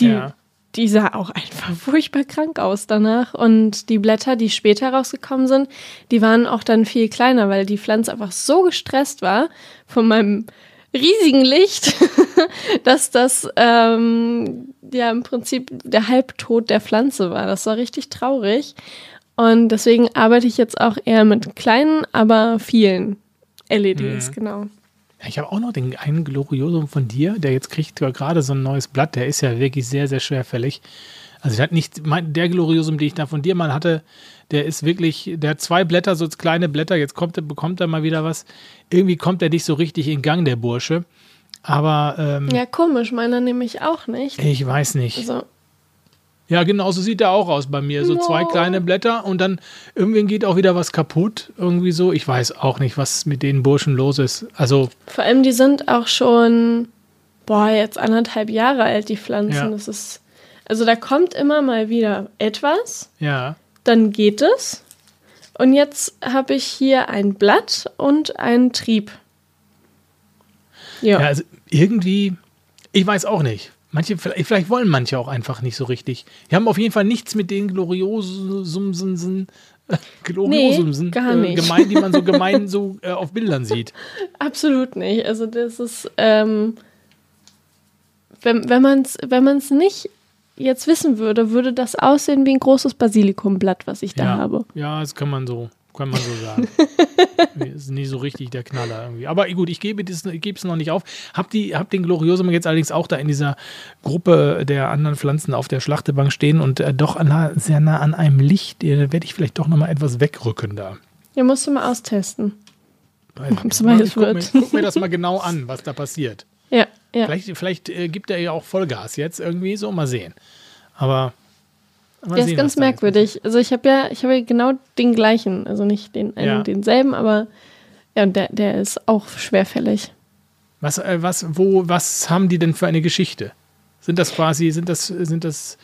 Die, ja die sah auch einfach furchtbar krank aus danach. Und die Blätter, die später rausgekommen sind, die waren auch dann viel kleiner, weil die Pflanze einfach so gestresst war von meinem riesigen Licht, dass das ähm, ja im Prinzip der Halbtod der Pflanze war. Das war richtig traurig. Und deswegen arbeite ich jetzt auch eher mit kleinen, aber vielen LEDs, mhm. genau. Ich habe auch noch den einen Gloriosum von dir, der jetzt kriegt gerade so ein neues Blatt. Der ist ja wirklich sehr, sehr schwerfällig. Also ich hatte nicht, der Gloriosum, den ich da von dir mal hatte, der ist wirklich, der hat zwei Blätter, so kleine Blätter. Jetzt kommt, bekommt er mal wieder was. Irgendwie kommt er nicht so richtig in Gang, der Bursche. Aber. Ähm, ja, komisch, meiner nämlich auch nicht. Ich weiß nicht. Also, ja, genau so sieht er auch aus bei mir. So no. zwei kleine Blätter und dann irgendwie geht auch wieder was kaputt. Irgendwie so. Ich weiß auch nicht, was mit den Burschen los ist. Also. Vor allem, die sind auch schon, boah, jetzt anderthalb Jahre alt, die Pflanzen. Ja. Das ist. Also da kommt immer mal wieder etwas. Ja. Dann geht es. Und jetzt habe ich hier ein Blatt und einen Trieb. Ja. ja, also irgendwie, ich weiß auch nicht. Manche, vielleicht wollen manche auch einfach nicht so richtig. Die haben auf jeden Fall nichts mit den Gloriosumsen, Gloriosumsen nee, äh, gemein, die man so gemein so äh, auf Bildern sieht. Absolut nicht. Also das ist, ähm, wenn, wenn man es wenn man's nicht jetzt wissen würde, würde das aussehen wie ein großes Basilikumblatt, was ich da ja, habe. Ja, das kann man so kann man so sagen. ist nicht so richtig der Knaller irgendwie. Aber gut, ich gebe es noch nicht auf. Hab, die, hab den Gloriosum jetzt allerdings auch da in dieser Gruppe der anderen Pflanzen auf der Schlachtebank stehen und äh, doch nah, sehr nah an einem Licht. Da werde ich vielleicht doch noch mal etwas wegrücken da. Ja, musst du mal austesten. Ob es weiß guck. Mir, guck mir das mal genau an, was da passiert. Ja, ja. Vielleicht, vielleicht äh, gibt er ja auch Vollgas jetzt irgendwie so, mal sehen. Aber der sehen, ist ganz merkwürdig. Also ich habe ja, ich habe ja genau den gleichen, also nicht den einen ja. denselben, aber ja, der, der ist auch schwerfällig. Was, äh, was, wo, was haben die denn für eine Geschichte? Sind das quasi, sind das, sind das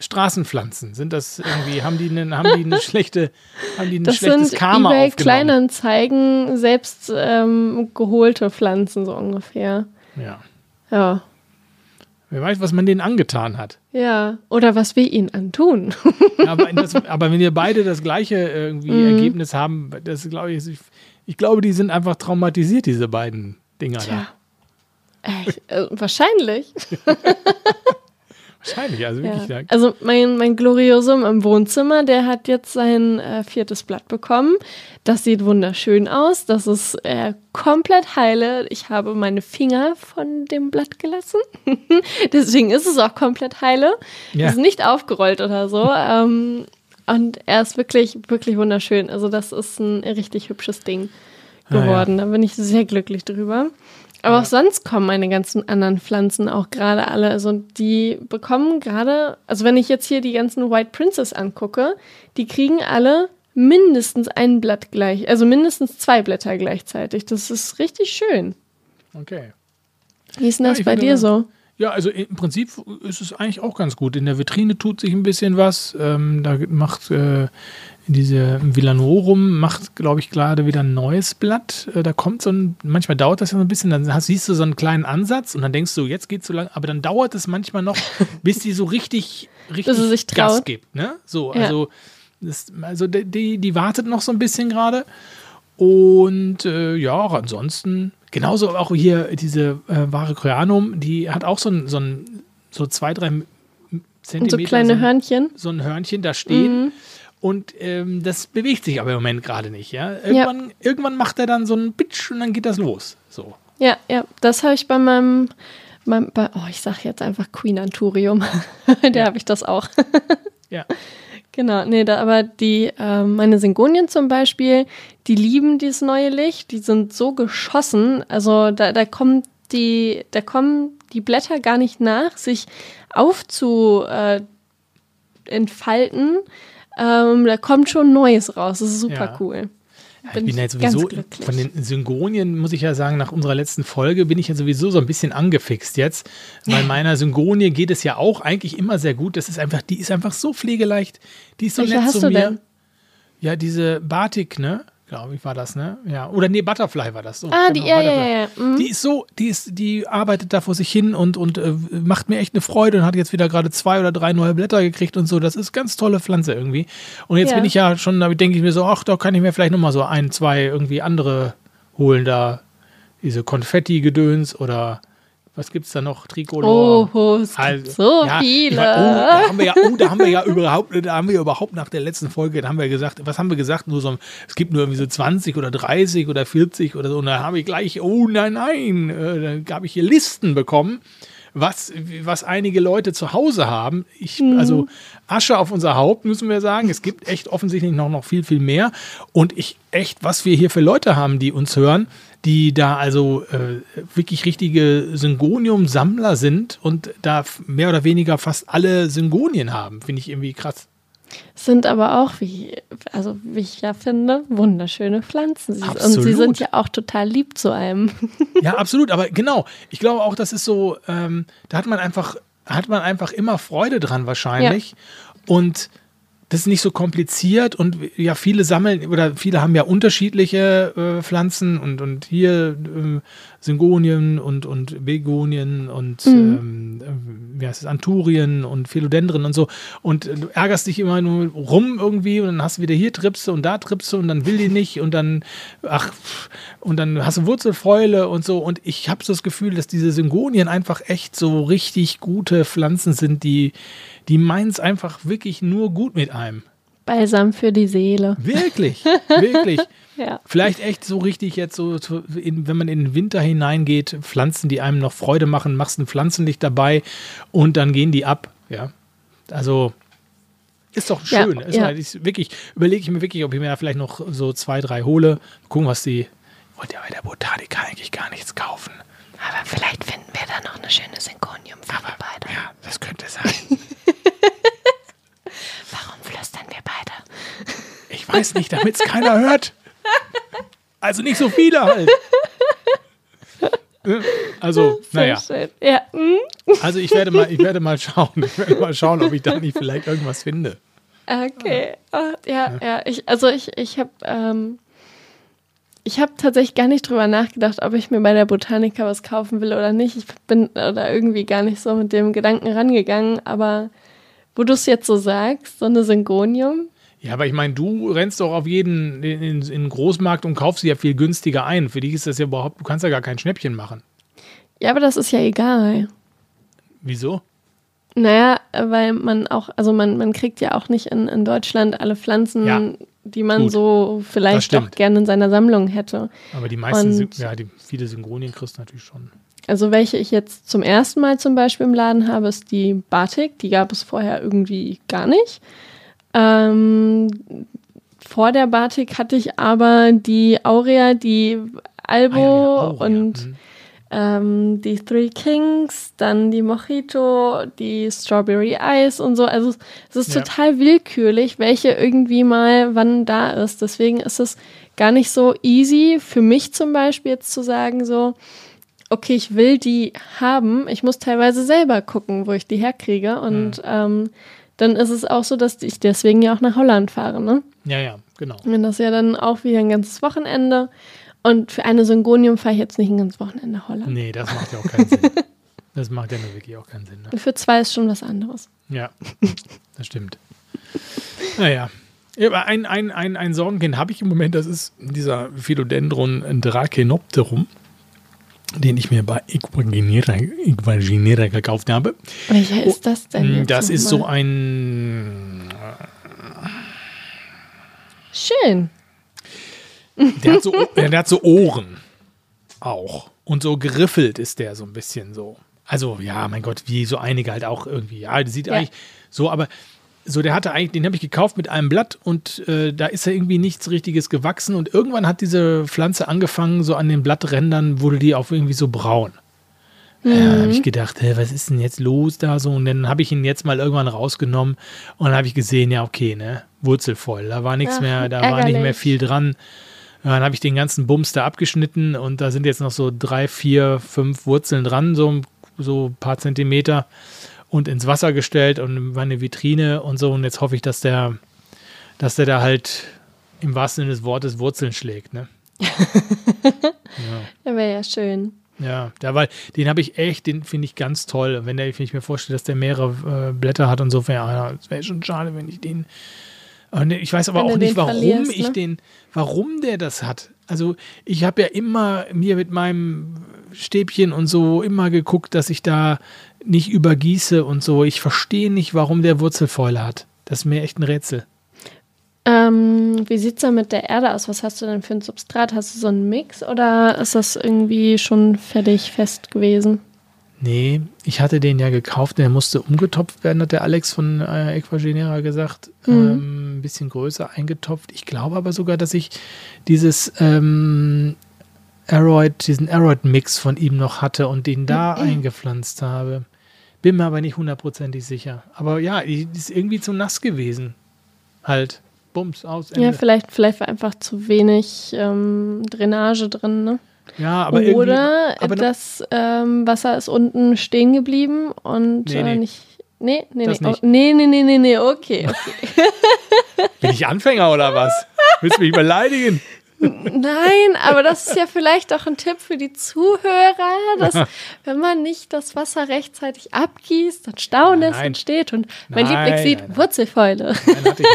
Straßenpflanzen? Sind das irgendwie, haben die, eine, haben die eine schlechte, haben die ein das schlechtes sind Karma eBay? Kleinanzeigen selbst ähm, geholte Pflanzen so ungefähr. Ja. Ja. Wer weiß, was man denen angetan hat. Ja, oder was wir ihnen antun. aber, das, aber, wenn wir beide das gleiche irgendwie mm. Ergebnis haben, das glaube ich, ich, ich, glaube, die sind einfach traumatisiert, diese beiden Dinger Tja. da. Äh, äh, wahrscheinlich. Wahrscheinlich, also wirklich. Ja. Also mein, mein Gloriosum im Wohnzimmer, der hat jetzt sein äh, viertes Blatt bekommen. Das sieht wunderschön aus. Das ist äh, komplett heile. Ich habe meine Finger von dem Blatt gelassen. Deswegen ist es auch komplett heile. Ja. Ist nicht aufgerollt oder so. ähm, und er ist wirklich, wirklich wunderschön. Also das ist ein richtig hübsches Ding geworden. Ah, ja. Da bin ich sehr glücklich drüber. Aber auch sonst kommen meine ganzen anderen Pflanzen auch gerade alle. Also die bekommen gerade, also wenn ich jetzt hier die ganzen White Princess angucke, die kriegen alle mindestens ein Blatt gleich, also mindestens zwei Blätter gleichzeitig. Das ist richtig schön. Okay. Wie ist denn das ja, bei dir so? Ja, also im Prinzip ist es eigentlich auch ganz gut. In der Vitrine tut sich ein bisschen was. Ähm, da macht äh, diese Villanorum macht, glaube ich, gerade wieder ein neues Blatt. Äh, da kommt so ein, manchmal dauert das ja so ein bisschen, dann hast, siehst du so einen kleinen Ansatz und dann denkst du, jetzt geht's so lang, aber dann dauert es manchmal noch, bis die so richtig, richtig sich Gas gibt. Ne? So, ja. also, das, also die, die wartet noch so ein bisschen gerade. Und äh, ja, auch ansonsten, genauso auch hier diese äh, Ware Cryanum, die hat auch so ein, so ein so zwei, drei Zentimeter. Und so kleine so Hörnchen. So ein Hörnchen da stehen. Mhm. Und ähm, das bewegt sich aber im Moment gerade nicht. Ja? Irgendwann, ja. irgendwann macht er dann so einen Pitch und dann geht das los. So. Ja, ja, das habe ich bei meinem, meinem bei, oh, ich sage jetzt einfach Queen Anturium. Der ja. habe ich das auch. ja. Genau, nee, da, aber die, äh, meine Syngonien zum Beispiel, die lieben dieses neue Licht, die sind so geschossen, also da, da kommen die, da kommen die Blätter gar nicht nach, sich aufzu äh, entfalten. Ähm, da kommt schon Neues raus. Das ist super ja. cool. Ja, ich bin ja sowieso von den Syngonien, muss ich ja sagen, nach unserer letzten Folge bin ich ja sowieso so ein bisschen angefixt jetzt. Weil meiner Syngonie geht es ja auch eigentlich immer sehr gut. Das ist einfach, die ist einfach so pflegeleicht. Die ist so Welche nett hast zu mir. Denn? Ja, diese Batik, ne? Glaube ich, war das, ne? Ja. Oder nee, Butterfly war das. So, ah, genau, die, ja, ja, ja, mhm. Die ist so, die ist, die arbeitet da vor sich hin und, und äh, macht mir echt eine Freude und hat jetzt wieder gerade zwei oder drei neue Blätter gekriegt und so. Das ist ganz tolle Pflanze irgendwie. Und jetzt ja. bin ich ja schon, da denke ich mir so, ach, da kann ich mir vielleicht nochmal so ein, zwei irgendwie andere holen da. diese Konfetti-Gedöns oder was gibt es da noch? Tricolor. Oh, es gibt so ja, viele. ich mein, oh, da haben wir ja, oh, da haben wir ja überhaupt, da haben wir überhaupt nach der letzten Folge, da haben wir gesagt, was haben wir gesagt? Nur so, es gibt nur irgendwie so 20 oder 30 oder 40 oder so. Und da habe ich gleich, oh nein, nein, äh, da habe ich hier Listen bekommen was, was einige Leute zu Hause haben. Ich, Mhm. Also Asche auf unser Haupt, müssen wir sagen. Es gibt echt offensichtlich noch, noch viel, viel mehr. Und ich echt, was wir hier für Leute haben, die uns hören, die da also äh, wirklich richtige Syngonium-Sammler sind und da mehr oder weniger fast alle Syngonien haben, finde ich irgendwie krass. Sind aber auch, wie, also wie ich ja finde, wunderschöne Pflanzen. Sie, und sie Absolut. sind ja auch total lieb zu einem. Ja, absolut. Aber genau, ich glaube auch, das ist so, ähm, da hat man einfach, hat man einfach immer Freude dran wahrscheinlich. Und das ist nicht so kompliziert und ja, viele sammeln oder viele haben ja unterschiedliche äh, Pflanzen und, und hier äh, Syngonien und, und Begonien und ähm, äh, wie heißt es, Anturien und Philodendren und so. Und äh, du ärgerst dich immer nur rum irgendwie und dann hast du wieder hier Tripse und da Tripse und dann will die nicht und dann, ach, und dann hast du Wurzelfäule und so. Und ich habe so das Gefühl, dass diese Syngonien einfach echt so richtig gute Pflanzen sind, die, die meinen es einfach wirklich nur gut mit einem. Balsam für die Seele. Wirklich, wirklich. Ja. Vielleicht echt so richtig jetzt so, so in, wenn man in den Winter hineingeht, Pflanzen, die einem noch Freude machen, machst ein Pflanzenlicht dabei und dann gehen die ab. Ja, also ist doch Ja, schön. ist ja. halt, ist wirklich überlege ich mir wirklich, ob ich mir da vielleicht noch so zwei, drei hole. Gucken, was die. Wollte ja bei der Botanica eigentlich gar nichts kaufen. Aber vielleicht finden wir da noch eine schöne Synchronium für wir beide. Ja, das könnte sein. Warum flüstern wir beide? Ich weiß nicht, damit es keiner hört. Also nicht so viele halt. Also, naja. Ja. hm? Also ich werde mal, ich werde mal schauen. Ich werde mal schauen, ob ich da nicht vielleicht irgendwas finde. Okay. Ah, ja, ja. Ich, also ich, ich habe ähm, ich habe tatsächlich gar nicht drüber nachgedacht, ob ich mir bei der Botanica was kaufen will oder nicht. Ich bin oder irgendwie gar nicht so mit dem Gedanken rangegangen, aber wo du es jetzt so sagst, so eine Syngonium, Ja, aber ich meine, du rennst doch auf jeden in, den Großmarkt und kaufst sie ja viel günstiger ein. Für dich ist das ja überhaupt, du kannst ja gar kein Schnäppchen machen. ja, aber das ist ja egal. Wieso? Naja, weil man auch, also man, man kriegt ja auch nicht in, in Deutschland alle Pflanzen, Ja, die man gut. so vielleicht auch gerne in seiner Sammlung hätte. Aber die meisten, Und- ja, die viele Synchronien kriegst du natürlich schon. Also welche ich jetzt zum ersten Mal zum Beispiel im Laden habe, ist die Batik. Die gab es vorher irgendwie gar nicht. Ähm, vor der Batik hatte ich aber die Aurea, die Albo Ah, ja, Aurea. und Mhm. ähm, die Three Kings, dann die Mojito, die Strawberry Ice und so. Also es ist Ja. total willkürlich, welche irgendwie mal wann da ist. Deswegen ist es gar nicht so easy für mich zum Beispiel jetzt zu sagen so, okay, ich will die haben. Ich muss teilweise selber gucken, wo ich die herkriege. Und ähm, dann ist es auch so, dass ich deswegen ja auch nach Holland fahre. Ne? Ja, ja, genau. Und das ist ja dann auch wieder ein ganzes Wochenende. Und für eine Syngonium fahre ich jetzt nicht ein ganzes Wochenende nach Holland. Nee, das macht ja auch keinen Sinn. Das macht ja nur wirklich auch keinen Sinn. Ne? Für zwei ist schon was anderes. Ja, das stimmt. Naja. Ja, aber ein, ein, ein, ein Sorgenkind habe ich im Moment, das ist dieser Philodendron Drakenopterum, den ich mir bei Equaginera, Equaginera gekauft habe. Welcher ist das denn? Oh, Das ist so nochmal? ein. Schön. Der hat so, der hat so Ohren auch. Und so geriffelt ist der so ein bisschen so. Also, ja, mein Gott, wie so einige halt auch irgendwie. Ja, die sieht Ja. eigentlich so, aber so, der hatte eigentlich, den habe ich gekauft mit einem Blatt und äh, da ist ja irgendwie nichts Richtiges gewachsen und irgendwann hat diese Pflanze angefangen, so an den Blatträndern wurde die auch irgendwie so braun. Da habe ich gedacht, hä, was ist denn jetzt los da so? Und dann habe ich ihn jetzt mal irgendwann rausgenommen und dann habe ich gesehen, ja, okay, ne, wurzelvoll. Da war nichts Ach, mehr, da war nicht mehr ärgerlich. viel dran. Dann habe ich den ganzen Bums da abgeschnitten und da sind jetzt noch so drei, vier, fünf Wurzeln dran, so, so ein paar Zentimeter und ins Wasser gestellt und in meine Vitrine und so. Und jetzt hoffe ich, dass der, dass der da halt im wahrsten Sinne des Wortes Wurzeln schlägt, ne? Der wäre ja schön. Ja, da war, den habe ich echt, den finde ich ganz toll. Wenn, der, wenn ich mir vorstelle, dass der mehrere äh, Blätter hat und so, wäre ja, das wäre schon schade, wenn ich den. Aber ne, ich weiß aber Wenn auch nicht, warum verlierst, ich ne? den, warum der das hat. also ich habe ja immer mir mit meinem Stäbchen und so immer geguckt, dass ich da nicht übergieße und so. Ich verstehe nicht, warum der Wurzelfäule hat. Das ist mir echt ein Rätsel. Ähm, wie sieht es denn mit der Erde aus? Was hast du denn für ein Substrat? Hast du so einen Mix oder ist das irgendwie schon fertig fest gewesen? Nee, ich hatte den ja gekauft, der musste umgetopft werden, hat der Alex von äh, Equagenera gesagt. Mhm. Ähm, ein bisschen größer eingetopft. Ich glaube aber sogar, dass ich dieses ähm, Aeroid, diesen Aeroid-Mix von ihm noch hatte und den da eingepflanzt habe. Bin mir aber nicht hundertprozentig sicher. Aber ja, ist irgendwie zu nass gewesen. Halt. Bums, aus, Ende. Ja, vielleicht, vielleicht war einfach zu wenig ähm, Drainage drin, ne? Ja, aber irgendwie- Oder aber das ähm, Wasser ist unten stehen geblieben und Nee, äh, nee. nicht. Nee, nee, Das nee. nicht. Oh, nee, nee, nee, nee, nee, okay. okay. Bin ich Anfänger oder was? Willst du mich beleidigen? Nein, aber das ist ja vielleicht auch ein Tipp für die Zuhörer, dass wenn man nicht das Wasser rechtzeitig abgießt, dann Stauen Nein, es nein. entsteht und mein Nein, Lieblingslied nein, nein. Wurzelfäule. Nein, nicht.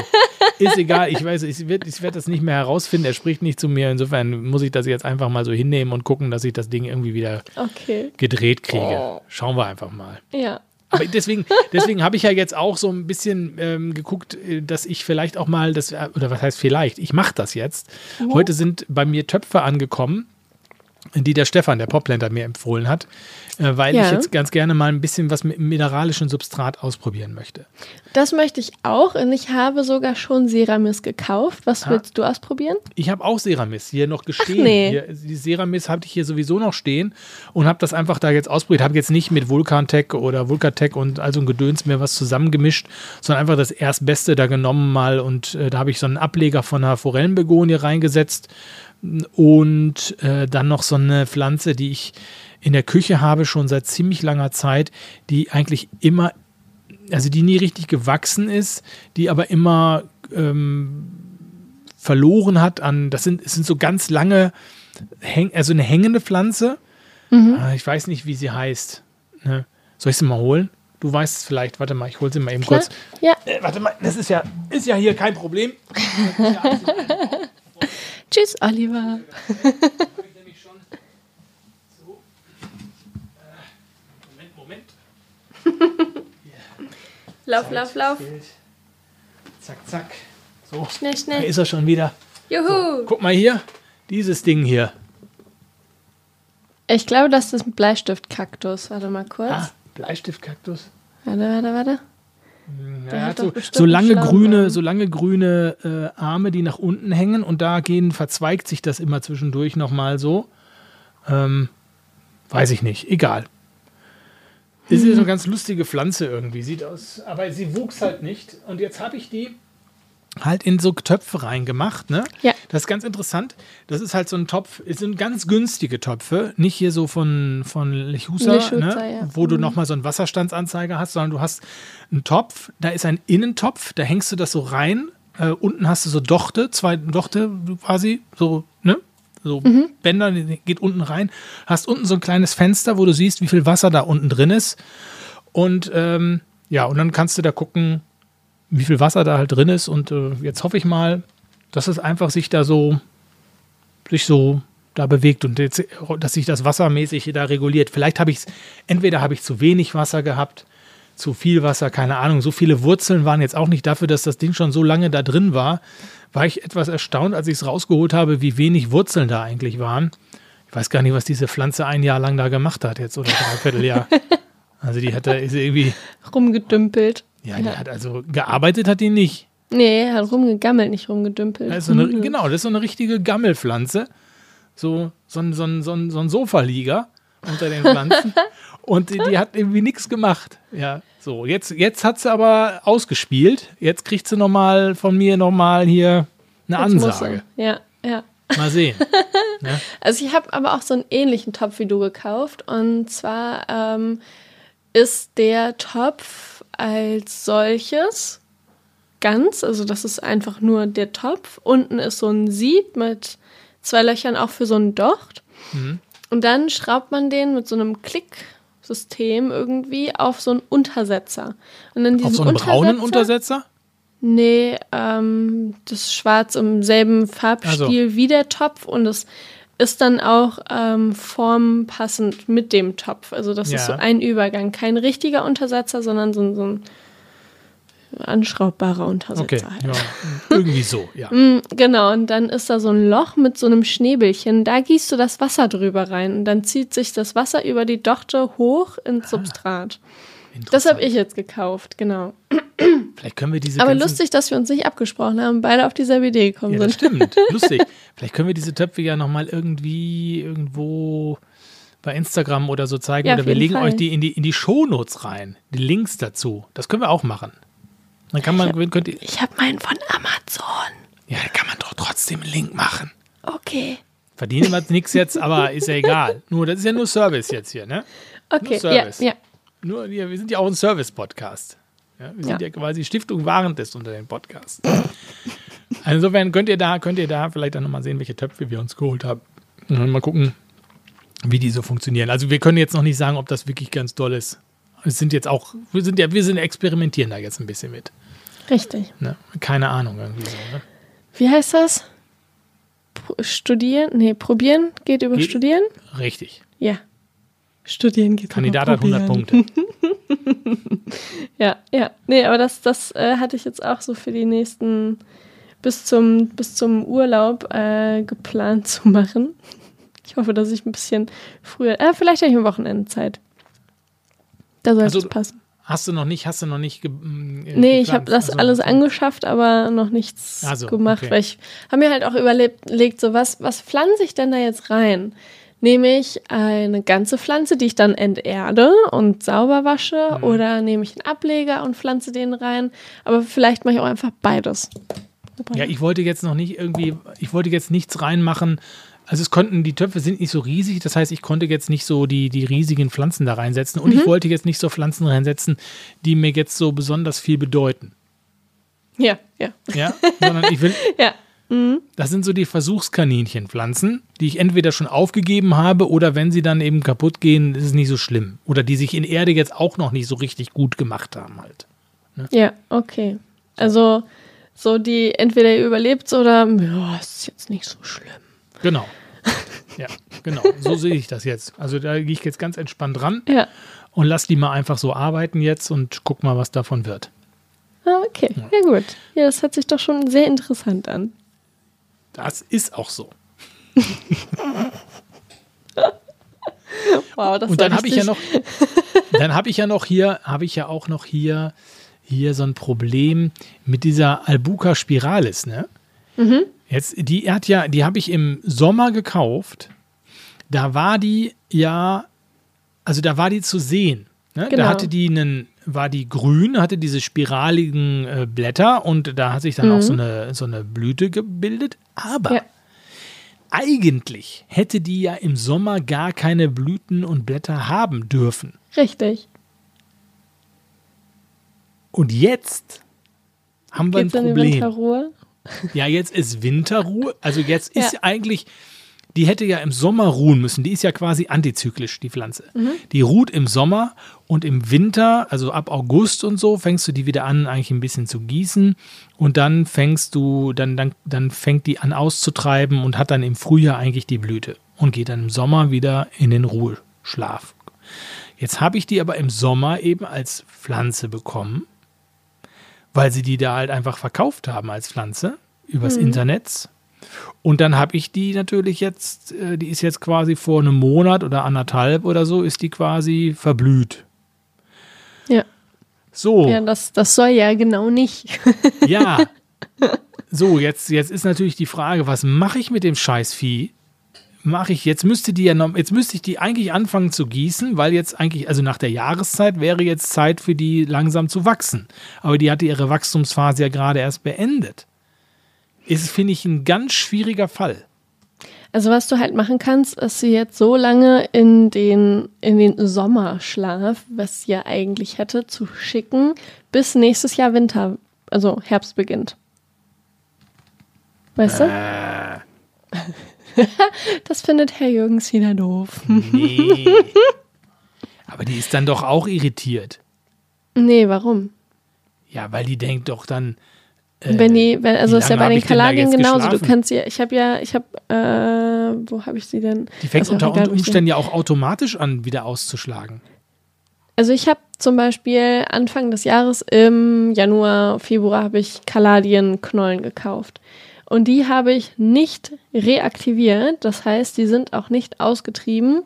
Ist egal, ich weiß, ich werde ich werd das nicht mehr herausfinden. Er spricht nicht zu mir. Insofern muss ich das jetzt einfach mal so hinnehmen und gucken, dass ich das Ding irgendwie wieder Okay, gedreht kriege. Oh. Schauen wir einfach mal. ja. Aber deswegen, deswegen habe ich ja jetzt auch so ein bisschen ähm, geguckt, äh, dass ich vielleicht auch mal, das, äh, oder was heißt vielleicht, ich mache das jetzt. Heute sind bei mir Töpfe angekommen, die der Stefan, der Poplenter, mir empfohlen hat, äh, weil ich Ja. jetzt ganz gerne mal ein bisschen was mit mineralischem Substrat ausprobieren möchte. Das möchte ich auch und ich habe sogar schon Ceramis gekauft. Was Ah. willst du ausprobieren? Ich habe auch Ceramis hier noch gestehen. nee. Hier, die Ceramis hatte ich hier sowieso noch stehen und habe das einfach da jetzt ausprobiert. Habe jetzt nicht mit Vulkantech oder Vulkatech und also ein Gedöns mehr was zusammengemischt, sondern einfach das Erstbeste da genommen mal und äh, da habe ich so einen Ableger von einer Forellenbegonie reingesetzt und äh, dann noch so eine Pflanze, die ich in der Küche habe schon seit ziemlich langer Zeit, die eigentlich immer, also die nie richtig gewachsen ist, die aber immer ähm, verloren hat an, das sind, es sind so ganz lange, also eine hängende Pflanze. Ah, Ich weiß nicht, wie sie heißt. Ne? Soll ich sie mal holen? Du weißt es vielleicht. Warte mal, ich hole sie mal eben Klar. kurz. Ja. Äh, warte mal, das ist ja, ist ja hier kein Problem. Tschüss, Oliver. Moment, Moment. Lauf, lauf, lauf. Bild. Zack, zack. So, Schnell, da schnell. ist er schon wieder. Juhu. Guck mal hier, dieses Ding hier. Ich glaube, das ist ein Bleistiftkaktus. Warte mal kurz. Ah, Bleistiftkaktus. Warte, warte, warte. Der er hat so, so lange grüne, so lange grüne äh, Arme, die nach unten hängen und da gehen, verzweigt sich das immer zwischendurch nochmal so. Ähm, weiß ich nicht, egal. Ist so eine ganz lustige Pflanze irgendwie, sieht aus, aber sie wuchs halt nicht. Und jetzt habe ich die halt in so Töpfe reingemacht, ne? Ja. Das ist ganz interessant. Das ist halt so ein Topf, es sind ganz günstige Töpfe, nicht hier so von, von Lechusa, ne? ja. wo du nochmal so einen Wasserstandsanzeiger hast, sondern du hast einen Topf, da ist ein Innentopf, da hängst du das so rein, äh, unten hast du so Dochte, zwei Dochte quasi, so, ne? So Mhm. Bänder, die geht unten rein, hast unten so ein kleines Fenster, wo du siehst, wie viel Wasser da unten drin ist. Und ähm, ja, und dann kannst du da gucken, wie viel Wasser da halt drin ist. Und äh, jetzt hoffe ich mal, dass es einfach sich da so, sich so da bewegt und jetzt, dass sich das wassermäßig da reguliert. Vielleicht habe ich es, entweder habe ich zu wenig Wasser gehabt, zu viel Wasser, keine Ahnung. So viele Wurzeln waren jetzt auch nicht dafür, dass das Ding schon so lange da drin war. War ich etwas erstaunt, als ich es rausgeholt habe, wie wenig Wurzeln da eigentlich waren. Ich weiß gar nicht, was diese Pflanze ein Jahr lang da gemacht hat jetzt oder dreiviertel Jahr. Also die hat da irgendwie, Rumgedümpelt. Ja, die hat also gearbeitet hat die nicht. Nee, er hat rumgegammelt, nicht rumgedümpelt. Das so eine, genau, das ist so eine richtige Gammelpflanze. So, so, ein, so, ein, so, ein, so ein Sofalieger unter den Pflanzen. Und die, die hat irgendwie nichts gemacht. Ja, so. Jetzt, jetzt hat sie aber ausgespielt. Jetzt kriegt sie nochmal von mir nochmal hier eine Jetzt Ansage. Ja, ja. Mal sehen. Also ich habe aber auch so einen ähnlichen Topf wie du gekauft. Und zwar ähm, ist der Topf als solches ganz, also das ist einfach nur der Topf. Unten ist so ein Sieb mit zwei Löchern auch für so einen Docht. Mhm. Und dann schraubt man den mit so einem Klicksystem irgendwie auf so einen Untersetzer. Und dann diesen Auf so einen braunen Untersetzer- Untersetzer? Nee, ähm, das ist schwarz im selben Farbstil Also. wie der Topf und es ist dann auch ähm, formpassend mit dem Topf. Also das ist so Ja. ein Übergang. Kein richtiger Untersetzer, sondern so, ein- so ein anschraubbarer Untersetzer Okay, halt. ja, irgendwie so, ja. Mm, Genau, und dann ist da so ein Loch mit so einem Schnäbelchen. Da gießt du das Wasser drüber rein und dann zieht sich das Wasser über die Dochte hoch ins Substrat. Das habe ich jetzt gekauft, genau. Vielleicht können wir diese Aber lustig, dass wir uns nicht abgesprochen haben, beide auf dieselbe Idee gekommen Ja, das sind. stimmt. Lustig. Vielleicht können wir diese Töpfe ja nochmal irgendwie irgendwo bei Instagram oder so zeigen. Ja, oder wir legen Fall. euch die in die, in die Shownotes rein. Die Links dazu. Das können wir auch machen. Dann kann man, Ich habe meinen von Amazon. ja, da kann man doch trotzdem einen Link machen. Okay. Verdienen wir nichts jetzt, aber ist ja egal. Nur, das ist ja nur Service jetzt hier, ne? Okay, ja, Service. ja. Nur, wir wir sind ja auch ein Service-Podcast. Ja, wir sind ja. Ja. quasi Stiftung Warentest unter den Podcasts. Insofern könnt ihr da, könnt ihr da vielleicht dann nochmal sehen, welche Töpfe wir uns geholt haben. Und mal gucken, wie die so funktionieren. Also wir können jetzt noch nicht sagen, ob das wirklich ganz toll ist. Es sind jetzt auch, wir sind ja, wir sind experimentieren da jetzt ein bisschen mit. Richtig. Ne? Keine Ahnung irgendwie so. Ne? Wie heißt das? Pro- Studieren? Nee, probieren geht über Geht- Studieren? Richtig. Ja. Studieren geht Kandidat hat 100 probieren. Punkte. Ja, ja. Nee, aber das, das äh, hatte ich jetzt auch so für die nächsten, bis zum, bis zum Urlaub äh, geplant zu machen. Ich hoffe, dass ich ein bisschen früher, äh, vielleicht habe ich am Wochenende Zeit. Da soll Also, es passen. Hast du noch nicht, hast du noch nicht ge m, äh, Nee, ich habe das Also, alles angeschafft, aber noch nichts Ach so, gemacht, okay. weil ich habe mir halt auch überlegt, so was, was pflanze ich denn da jetzt rein? Nehme ich eine ganze Pflanze, die ich dann enterde und sauber wasche, Mhm. oder nehme ich einen Ableger und pflanze den rein? Aber vielleicht mache ich auch einfach beides. Ja, ich wollte jetzt noch nicht irgendwie, ich wollte jetzt nichts reinmachen. Also es konnten, die Töpfe sind nicht so riesig, das heißt, ich konnte jetzt nicht so die, die riesigen Pflanzen da reinsetzen und ich wollte jetzt nicht so Pflanzen reinsetzen, die mir jetzt so besonders viel bedeuten. Ja, ja, Ja, sondern ich will, ja. Das sind so die Versuchskaninchenpflanzen, die ich entweder schon aufgegeben habe oder wenn sie dann eben kaputt gehen, ist es nicht so schlimm. Oder die sich in Erde jetzt auch noch nicht so richtig gut gemacht haben halt. Ja, okay. Also so die entweder ihr überlebt oder ja, ist jetzt nicht so schlimm. Genau. Ja, genau. So sehe ich das jetzt. Also da gehe ich jetzt ganz entspannt ran. Ja. und lass die mal einfach so arbeiten jetzt und guck mal, was davon wird. Ah, okay. Ja. gut. Ja, das hört sich doch schon sehr interessant an. Das ist auch so. Wow, das Und dann habe ich ja noch, dann habe ich ja noch hier, habe ich ja auch noch hier, hier so ein Problem mit dieser Albuca spiralis, ne? Mhm. Jetzt, die hat ja, die habe ich im Sommer gekauft. Da war die ja, also da war die zu sehen. Ne? Genau. Da hatte die einen, war die grün, hatte diese spiraligen äh, Blätter und da hat sich dann auch so eine, so eine Blüte gebildet. Aber Mhm. Ja. eigentlich hätte die ja im Sommer gar keine Blüten und Blätter haben dürfen. Richtig. Und jetzt haben wir Geht's ein Problem. Winterruhe? Ja, jetzt ist Winterruhe. Also jetzt ist Ja. eigentlich, die hätte ja im Sommer ruhen müssen. Die ist ja quasi antizyklisch, die Pflanze. Mhm. Die ruht im Sommer und im Winter, also ab August und so, fängst du die wieder an, eigentlich ein bisschen zu gießen. Und dann fängst du, dann, dann, dann fängt die an auszutreiben und hat dann im Frühjahr eigentlich die Blüte und geht dann im Sommer wieder in den Ruheschlaf. Jetzt habe ich die aber im Sommer eben als Pflanze bekommen weil sie die da halt einfach verkauft haben als Pflanze übers Internet. Und dann habe ich die natürlich jetzt, äh, die ist jetzt quasi vor einem Monat oder anderthalb oder so, ist die quasi verblüht. Ja. So, Ja, das, das soll ja genau nicht. ja. So, jetzt, jetzt ist natürlich die Frage, was mache ich mit dem Scheißvieh? Mache ich, jetzt müsste die ja noch, jetzt müsste ich die eigentlich anfangen zu gießen, weil jetzt eigentlich, also nach der Jahreszeit wäre jetzt Zeit für die langsam zu wachsen. Aber die hatte ihre Wachstumsphase ja gerade erst beendet. Ist, finde ich, ein ganz schwieriger Fall. Also was du halt machen kannst, ist sie jetzt so lange in den, in den Sommerschlaf, was sie ja eigentlich hätte, zu schicken, bis nächstes Jahr Winter, also Herbst beginnt. Weißt du? Das findet Herr Jürgens wieder doof. Nee. Aber die ist dann doch auch irritiert. Nee, warum? Ja, weil die denkt doch dann, Äh, wenn die, wenn, also ist ja bei den Kaladien genauso. Du kannst ja, ich habe ja, ich habe, äh, wo habe ich sie denn? Die fängt auch unter Umständen ja auch automatisch an, wieder auszuschlagen. Also ich habe zum Beispiel Anfang des Jahres im Januar, Februar habe ich Kaladienknollen gekauft. Und die habe ich nicht reaktiviert. Das heißt, die sind auch nicht ausgetrieben.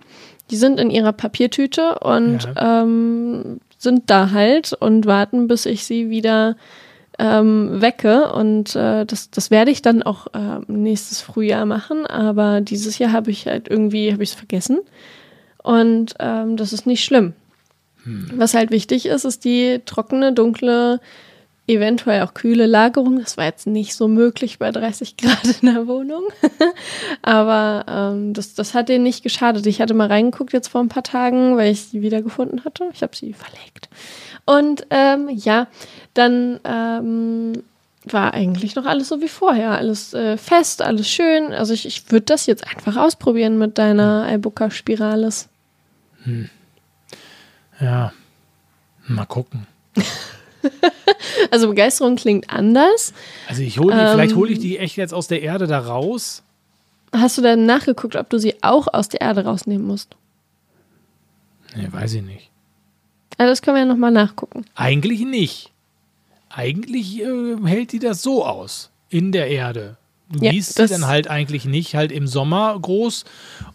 Die sind in ihrer Papiertüte und ähm, sind da halt und warten, bis ich sie wieder ähm, wecke. Und äh, das, das werde ich dann auch äh, nächstes Frühjahr machen. Aber dieses Jahr habe ich halt irgendwie, habe ich es vergessen. Und ähm, das ist nicht schlimm. Was halt wichtig ist, ist die trockene, dunkle, eventuell auch kühle Lagerung. Das war jetzt nicht so möglich bei 30 Grad in der Wohnung. Aber ähm, das, das hat denen nicht geschadet. Ich hatte mal reingeguckt jetzt vor ein paar Tagen, weil ich sie wiedergefunden hatte. Ich habe sie verlegt. Und ähm, ja, dann ähm, war eigentlich noch alles so wie vorher. Alles äh, fest, alles schön. Also ich, ich würde das jetzt einfach ausprobieren mit deiner Ibuka Spiralis. Ja. Mal gucken. Also Begeisterung klingt anders. Also ich hole die, Ähm. vielleicht hole ich die echt jetzt aus der Erde da raus. Hast du dann nachgeguckt, ob du sie auch aus der Erde rausnehmen musst? Nee, weiß ich nicht. Also das können wir ja nochmal nachgucken. Eigentlich nicht. Eigentlich äh, hält die das so aus. In der Erde. Du Ja, gießt sie dann halt eigentlich nicht, halt im Sommer groß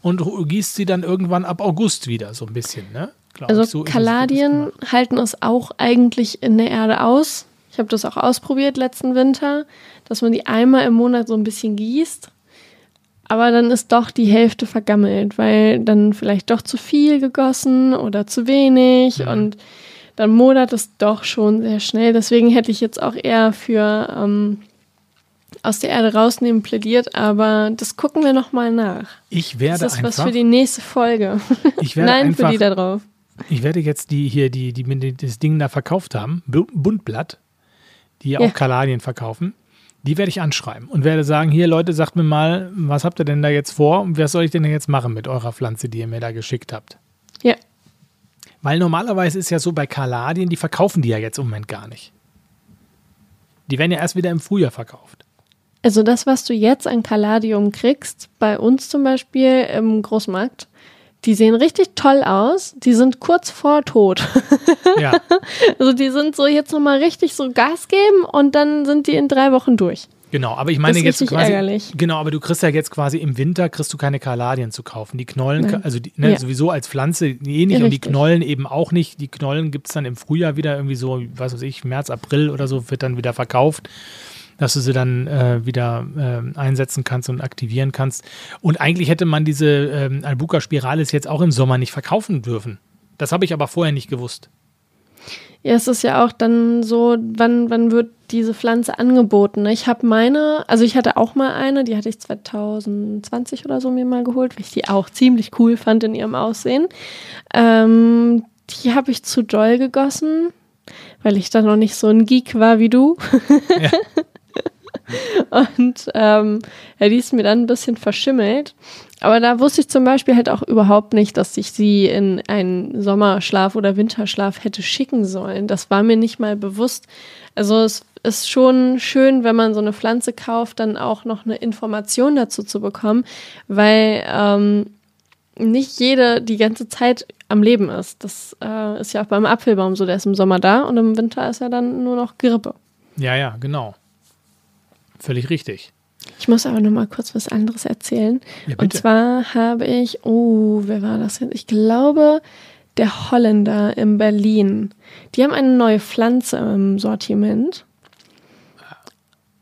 und gießt sie dann irgendwann ab August wieder, so ein bisschen, ne? Glaub Also ich, so Kaladien halten es auch eigentlich in der Erde aus. Ich habe das auch ausprobiert letzten Winter, dass man die einmal im Monat so ein bisschen gießt. Aber dann ist doch die Hälfte vergammelt, weil dann vielleicht doch zu viel gegossen oder zu wenig und dann modert es doch schon sehr schnell. Deswegen hätte ich jetzt auch eher für ähm, aus der Erde rausnehmen plädiert, aber das gucken wir nochmal nach. Ich werde Das ist was einfach, für die nächste Folge. ich werde Nein, einfach, für die da drauf. Ich werde jetzt die hier, die, die mir das Ding da verkauft haben, Bu- Buntblatt, die ja Ja. auch Kaladien verkaufen, die werde ich anschreiben und werde sagen, hier Leute, sagt mir mal, was habt ihr denn da jetzt vor und was soll ich denn jetzt machen mit eurer Pflanze, die ihr mir da geschickt habt? Ja. Weil normalerweise ist ja so bei Kaladien, die verkaufen die ja jetzt im Moment gar nicht. Die werden ja erst wieder im Frühjahr verkauft. Also das, was du jetzt an Caladium kriegst, bei uns zum Beispiel im Großmarkt, die sehen richtig toll aus. Die sind kurz vor Tod. Ja, Also die sind so jetzt nochmal richtig so Gas geben und dann sind die in drei Wochen durch. genau. Aber ich meine Das ist jetzt richtig quasi. ärgerlich. Genau, aber du kriegst ja jetzt quasi im Winter kriegst du keine Kaladien zu kaufen. Die Knollen, Nein. also die, ne, Ja. sowieso als Pflanze eh nicht Ja, und die richtig. Knollen eben auch nicht. Die Knollen gibt es dann im Frühjahr wieder irgendwie so, was weiß ich, März, April oder so, wird dann wieder verkauft. Dass du sie dann äh, wieder ähm, einsetzen kannst und aktivieren kannst. Und eigentlich hätte man diese ähm, Albuca Spiralis jetzt auch im Sommer nicht verkaufen dürfen. Das habe ich aber vorher nicht gewusst. Ja, es ist ja auch dann so, wann, wann wird diese Pflanze angeboten? ne? Ich habe meine, also ich hatte auch mal eine, die hatte ich 2020 oder so mir mal geholt, weil ich die auch ziemlich cool fand in ihrem Aussehen. Ähm, die habe ich zu doll gegossen, weil ich da noch nicht so ein Geek war wie du. Ja. Und ähm, ja, die ist mir dann ein bisschen verschimmelt. Aber da wusste ich zum Beispiel halt auch überhaupt nicht, dass ich sie in einen Sommerschlaf oder Winterschlaf hätte schicken sollen. Das war mir nicht mal bewusst. Also es ist schon schön, wenn man so eine Pflanze kauft, dann auch noch eine Information dazu zu bekommen, weil ähm, nicht jede die ganze Zeit am Leben ist. Das äh, ist ja auch beim Apfelbaum so, der ist im Sommer da und im Winter ist er dann nur noch Grippe. Ja, ja, genau. Völlig richtig. Ich muss aber noch mal kurz was anderes erzählen. Ja, Und zwar habe ich, oh, wer war das jetzt? Ich glaube, der Holländer in Berlin. Die haben eine neue Pflanze im Sortiment.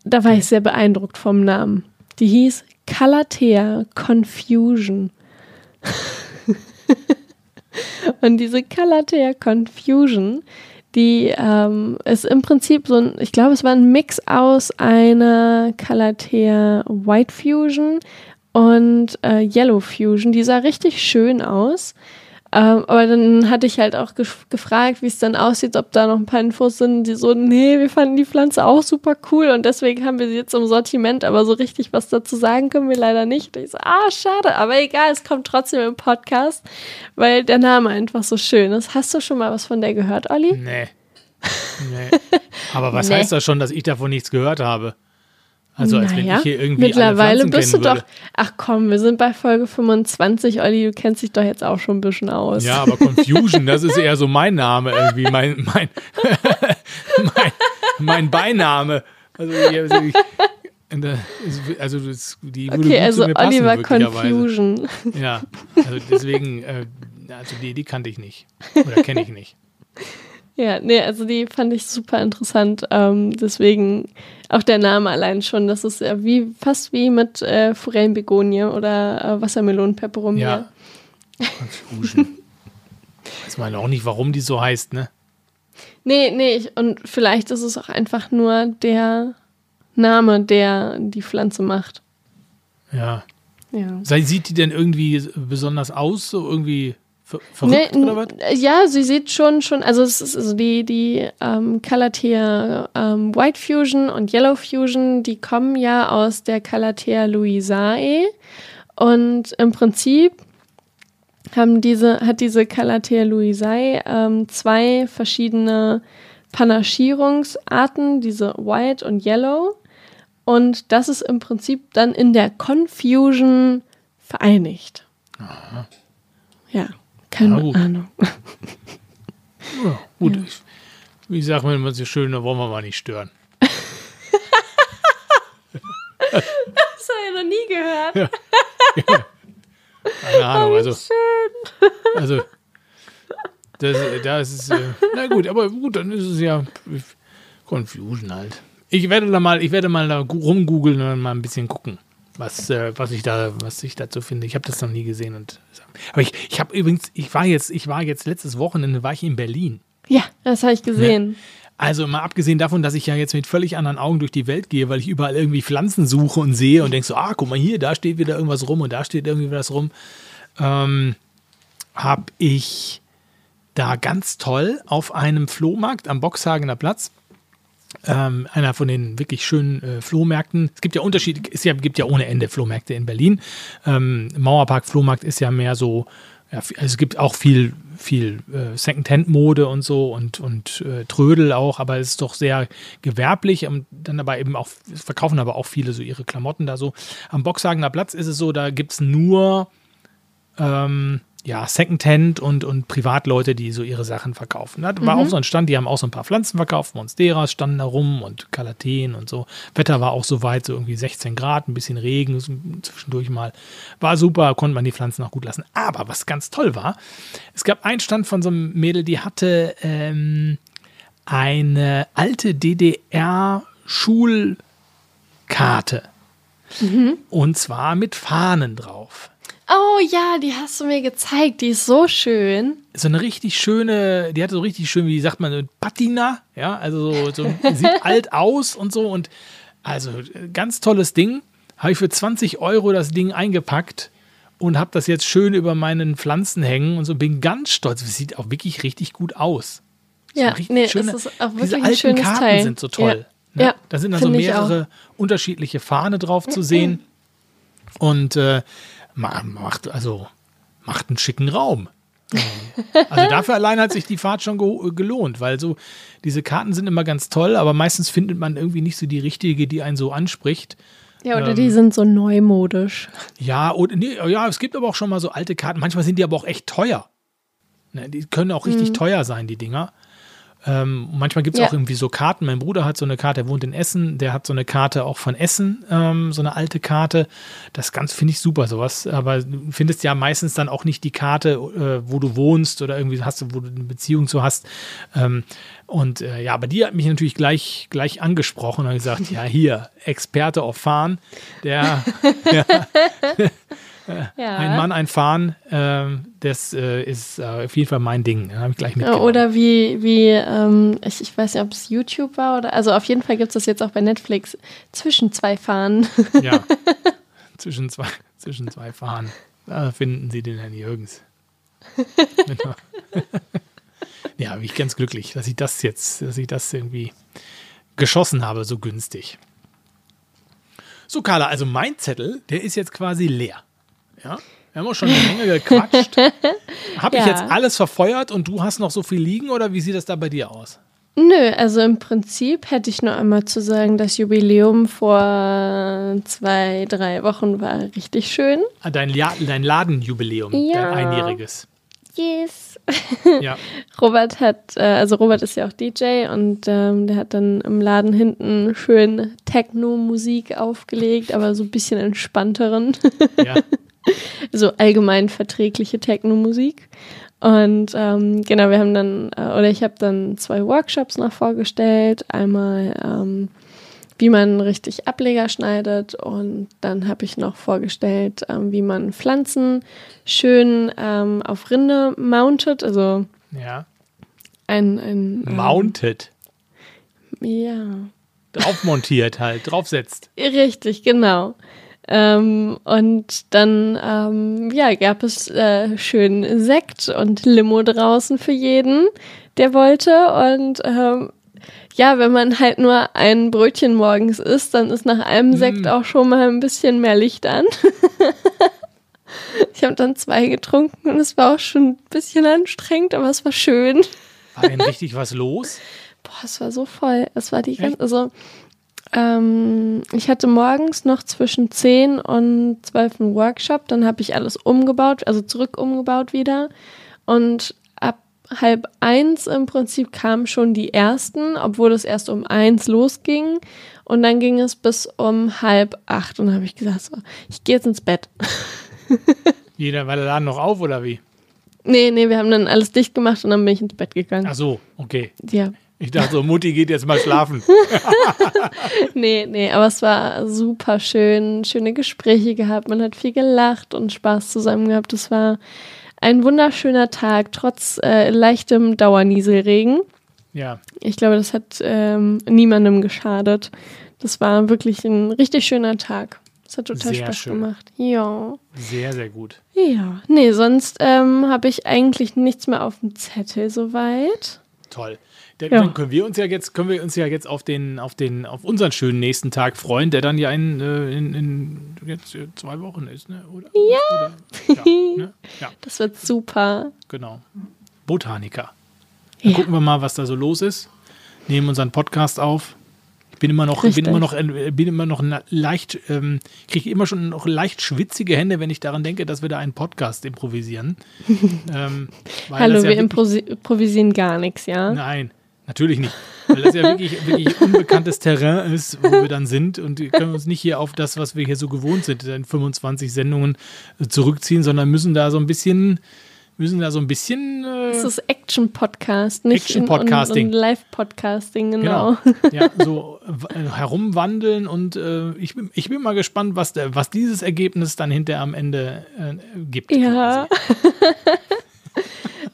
Da war ich sehr beeindruckt vom Namen. Die hieß Calathea Confusion. Und diese Calathea Confusion, die ähm, ist im Prinzip so ein, ich glaube, es war ein Mix aus einer Calathea White Fusion und äh, Yellow Fusion. Die sah richtig schön aus. Ähm, aber dann hatte ich halt auch gef gefragt, wie es dann aussieht, ob da noch ein paar Infos sind. Die so, nee, wir fanden die Pflanze auch super cool und deswegen haben wir sie jetzt im Sortiment, aber so richtig was dazu sagen können wir leider nicht. Und ich so, ah, schade, aber egal, es kommt trotzdem im Podcast, weil der Name einfach so schön ist. Hast du schon mal was von der gehört, Olli? Nee. Nee. Aber was Nee. heißt das schon, dass ich davon nichts gehört habe? Also als wenn ich hier irgendwie Mittlerweile alle bist du kennen doch. würde. Ach komm, wir sind bei Folge 25, Olli, du kennst dich doch jetzt auch schon ein bisschen aus. Ja, aber Confusion, das ist eher so mein Name irgendwie, mein, mein, mein, mein Beiname. Also, ich, also, ich, also das, die würde okay, also passen, Oliver möglicherweise. Confusion. Ja, also deswegen, äh, also die, die kannte ich nicht. Oder kenne ich nicht. Ja, nee, also die fand ich super interessant. Ähm, deswegen auch der Name allein schon. Das ist ja wie fast wie mit äh, Forellenbegonie oder äh, Wassermelonenpeperomie. Ja. Weiß man auch nicht, warum die so heißt, ne? Nee, nee, ich, und vielleicht ist es auch einfach nur der Name, der die Pflanze macht. Ja. Ja. Sei- Sieht die denn irgendwie besonders aus, so irgendwie ver verrückt Nee, oder was? ja, sie sieht schon schon, also es ist also die die ähm, Calathea ähm, White Fusion und Yellow Fusion, die kommen ja aus der Calathea louisae und im Prinzip haben diese hat diese Calathea louisae ähm, zwei verschiedene Panaschierungsarten, diese White und Yellow und das ist im Prinzip dann in der Confusion vereinigt. Ja, keine gut. Ahnung. Ja, gut. Ich, wie sagt man immer so schön, da wollen wir mal nicht stören. Das habe ich noch nie gehört. Keine Ahnung, also. Also. Das, das ist. Äh, na gut, aber gut, dann ist es ja Confusion halt. Ich werde da mal, ich werde mal da rumgoogeln und mal ein bisschen gucken, was, äh, was ich da, was ich dazu finde. Ich habe das noch nie gesehen und. Aber ich, ich habe übrigens, ich war jetzt, ich war jetzt letztes Wochenende war ich in Berlin. Ja, das habe ich gesehen. Also mal abgesehen davon, dass ich ja jetzt mit völlig anderen Augen durch die Welt gehe, weil ich überall irgendwie Pflanzen suche und sehe und denke so, ah, guck mal hier, da steht wieder irgendwas rum und da steht irgendwie was rum, ähm, habe ich da ganz toll auf einem Flohmarkt am Boxhagener Platz, ähm, einer von den wirklich schönen äh, Flohmärkten. Es gibt ja Unterschiede, es gibt ja ohne Ende Flohmärkte in Berlin. Ähm, Mauerpark Flohmarkt ist ja mehr so, ja, also es gibt auch viel, viel äh, Secondhand-Mode und so und, und äh, Trödel auch, aber es ist doch sehr gewerblich und dann aber eben auch, verkaufen aber auch viele so ihre Klamotten da so. Am Boxhagener Platz ist es so, da gibt es nur ähm, ja, Secondhand und, und Privatleute, die so ihre Sachen verkaufen. Da war auch so ein Stand, die haben auch so ein paar Pflanzen verkauft, Monsteras standen da rum und Kalateen und so. Wetter war auch so weit, so irgendwie 16 Grad, ein bisschen Regen zwischendurch mal. War super, konnte man die Pflanzen auch gut lassen. Aber was ganz toll war, es gab einen Stand von so einem Mädel, die hatte ähm, eine alte DDR-Schulkarte. Und zwar mit Fahnen drauf. Oh ja, die hast du mir gezeigt. Die ist so schön. so eine richtig schöne, die hatte so richtig schön, wie sagt man, so Patina, ja, also so, so sieht alt aus und so und also ganz tolles Ding. Habe ich für 20 Euro das Ding eingepackt und habe das jetzt schön über meinen Pflanzen hängen und so bin ganz stolz. Es sieht auch wirklich richtig gut aus. Ja, richtig nee, schöne- es ist auch diese wirklich ein alten schönes Karten Teil. sind so toll. Ja. Ja, da sind dann so finde ich auch. mehrere unterschiedliche Fahne drauf zu sehen und äh, macht also macht einen schicken Raum. Also dafür allein hat sich die Fahrt schon ge gelohnt, weil so diese Karten sind immer ganz toll, aber meistens findet man irgendwie nicht so die richtige, die einen so anspricht. Ja, oder Ähm. die sind so neumodisch. Ja, und, nee, ja, es gibt aber auch schon mal so alte Karten. Manchmal sind die aber auch echt teuer. Ne, die können auch richtig teuer sein, die Dinger. Ähm, manchmal gibt es Ja. auch irgendwie so Karten. Mein Bruder hat so eine Karte, der wohnt in Essen, der hat so eine Karte auch von Essen, ähm, so eine alte Karte. Das ganz finde ich super, sowas. Aber du findest ja meistens dann auch nicht die Karte, äh, wo du wohnst oder irgendwie hast, du, wo du eine Beziehung zu hast. Ähm, und äh, ja, aber die hat mich natürlich gleich, gleich angesprochen und gesagt, ja, hier, Experte auf Fahren, der Ja. Ein Mann, ein Fahren, ähm, das äh, ist äh, auf jeden Fall mein Ding. Habe ich gleich Ja, mitgenommen. Oder wie, wie ähm, ich, ich weiß nicht, ob es YouTube war oder, also auf jeden Fall gibt es das jetzt auch bei Netflix, zwischen zwei Fahnen. Ja. zwischen, zwei, zwischen zwei Fahren. Da finden Sie den Herrn Jürgens. Genau. ja, bin ich ganz glücklich, dass ich das jetzt, dass ich das irgendwie geschossen habe, so günstig. So, Carla, also mein Zettel, der ist jetzt quasi leer. Ja, wir haben auch schon eine Menge gequatscht. Habe ich Ja. jetzt alles verfeuert und du hast noch so viel liegen oder wie sieht das da bei dir aus? Nö, also im Prinzip hätte ich nur einmal zu sagen, das Jubiläum vor zwei, drei Wochen war richtig schön. Ah, dein, ja dein Ladenjubiläum, Ja. dein einjähriges. Yes. Ja. Robert hat, äh, also Robert ist ja auch DJ und ähm, der hat dann im Laden hinten schön Techno-Musik aufgelegt, aber so ein bisschen entspannteren, ja. so allgemein verträgliche Techno-Musik. Und ähm, genau, wir haben dann, äh, oder ich habe dann zwei Workshops noch vorgestellt. Einmal, ähm, wie man richtig Ableger schneidet und dann habe ich noch vorgestellt, ähm, wie man Pflanzen schön ähm, auf Rinde mountet, also ja. ein, ein ähm, Mounted. Ja, Draufmontiert halt, draufsetzt. richtig, genau. Ähm, und dann ähm, ja, gab es äh, schön Sekt und Limo draußen für jeden, der wollte. Und ähm, ja, wenn man halt nur ein Brötchen morgens isst, dann ist nach einem Sekt auch schon mal ein bisschen mehr Licht an. ich habe dann zwei getrunken und es war auch schon ein bisschen anstrengend, aber es war schön. War denn richtig was los? Boah, es war so voll. Es war die ganze, also ähm, ich hatte morgens noch zwischen 10 und 12 einen Workshop, dann habe ich alles umgebaut, also zurück umgebaut wieder. Und ab halb eins im Prinzip kamen schon die ersten, obwohl es erst um eins losging. Und dann ging es bis um halb acht. Und dann habe ich gesagt, so, ich gehe jetzt ins Bett. Jeder war der Laden noch auf oder wie? Nee, nee, wir haben dann alles dicht gemacht und dann bin ich ins Bett gegangen. Ach so, okay. Ja. Ich dachte so, Mutti geht jetzt mal schlafen. Nee, nee, aber es war super schön, schöne Gespräche gehabt, man hat viel gelacht und Spaß zusammen gehabt. Es war ein wunderschöner Tag, trotz äh, leichtem Dauernieselregen. Ja, Ich glaube, das hat ähm, niemandem geschadet. Das war wirklich ein richtig schöner Tag. Es hat total Sehr Spaß schön. gemacht. Ja. sehr, sehr gut. Ja. Nee, sonst ähm, habe ich eigentlich nichts mehr auf dem Zettel soweit. Toll. Dann, Ja. können wir uns ja jetzt, können wir uns ja jetzt auf den, auf den, auf unseren schönen nächsten Tag freuen, der dann ja in, äh, in, in jetzt äh, zwei Wochen ist, ne? Oder? Ja. Oder, ja, ne? ja, Das wird super. genau. Botaniker. Dann gucken wir mal, was da so los ist. Nehmen unseren Podcast auf. Ich bin immer noch, bin Richtig. immer noch, bin immer noch leicht, ähm, kriege immer schon noch leicht schwitzige Hände, wenn ich daran denke, dass wir da einen Podcast improvisieren. ähm, Hallo, ja wir improvisieren gar nichts, ja? Nein, natürlich nicht. Weil das ja wirklich, wirklich unbekanntes Terrain ist, wo wir dann sind. Und wir können uns nicht hier auf das, was wir hier so gewohnt sind, in 25 Sendungen äh, zurückziehen, sondern müssen da so ein bisschen, müssen da so ein bisschen. Äh, Das ist Action-Podcast, nicht Action-Podcasting. Live-Podcasting, genau. genau. Ja, so äh, herumwandeln und äh, ich, bin, ich bin mal gespannt, was, der, was dieses Ergebnis dann hinterher am Ende äh, gibt. Ja.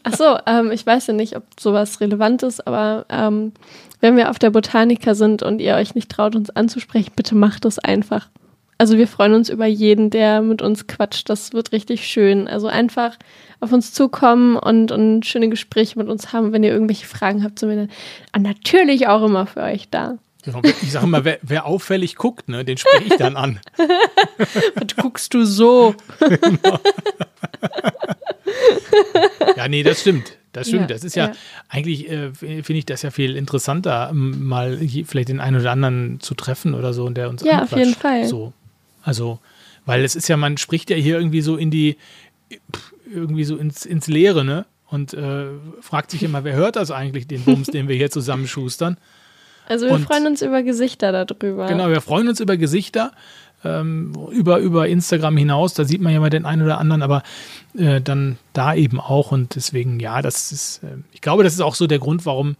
Ach so, ähm, ich weiß ja nicht, ob sowas relevant ist, aber ähm, wenn wir auf der Botanica sind und ihr euch nicht traut, uns anzusprechen, bitte macht es einfach. Also wir freuen uns über jeden, der mit uns quatscht. Das wird richtig schön. Also einfach auf uns zukommen und, und schöne Gespräche mit uns haben. Wenn ihr irgendwelche Fragen habt, sind wir dann natürlich auch immer für euch da. Genau, Ich sage mal, wer, wer auffällig guckt, ne, den spreche ich dann an. Was guckst du so? Ja, nee, das stimmt. Das stimmt. Ja, das ist ja, ja. eigentlich, äh, finde ich das ja viel interessanter, m- mal vielleicht den einen oder anderen zu treffen oder so und der uns Ja, auf jeden Fall. So. Also, weil es ist ja, man spricht ja hier irgendwie so in die, irgendwie so ins, ins Leere, ne? Und äh, fragt sich immer, wer hört das eigentlich, den Bums, den wir hier zusammenschustern? Also wir Und- freuen uns über Gesichter darüber. Genau, wir freuen uns über Gesichter, ähm, über, über Instagram hinaus, da sieht man ja mal den einen oder anderen, aber äh, dann da eben auch und deswegen, ja, das ist, äh, ich glaube, das ist auch so der Grund, warum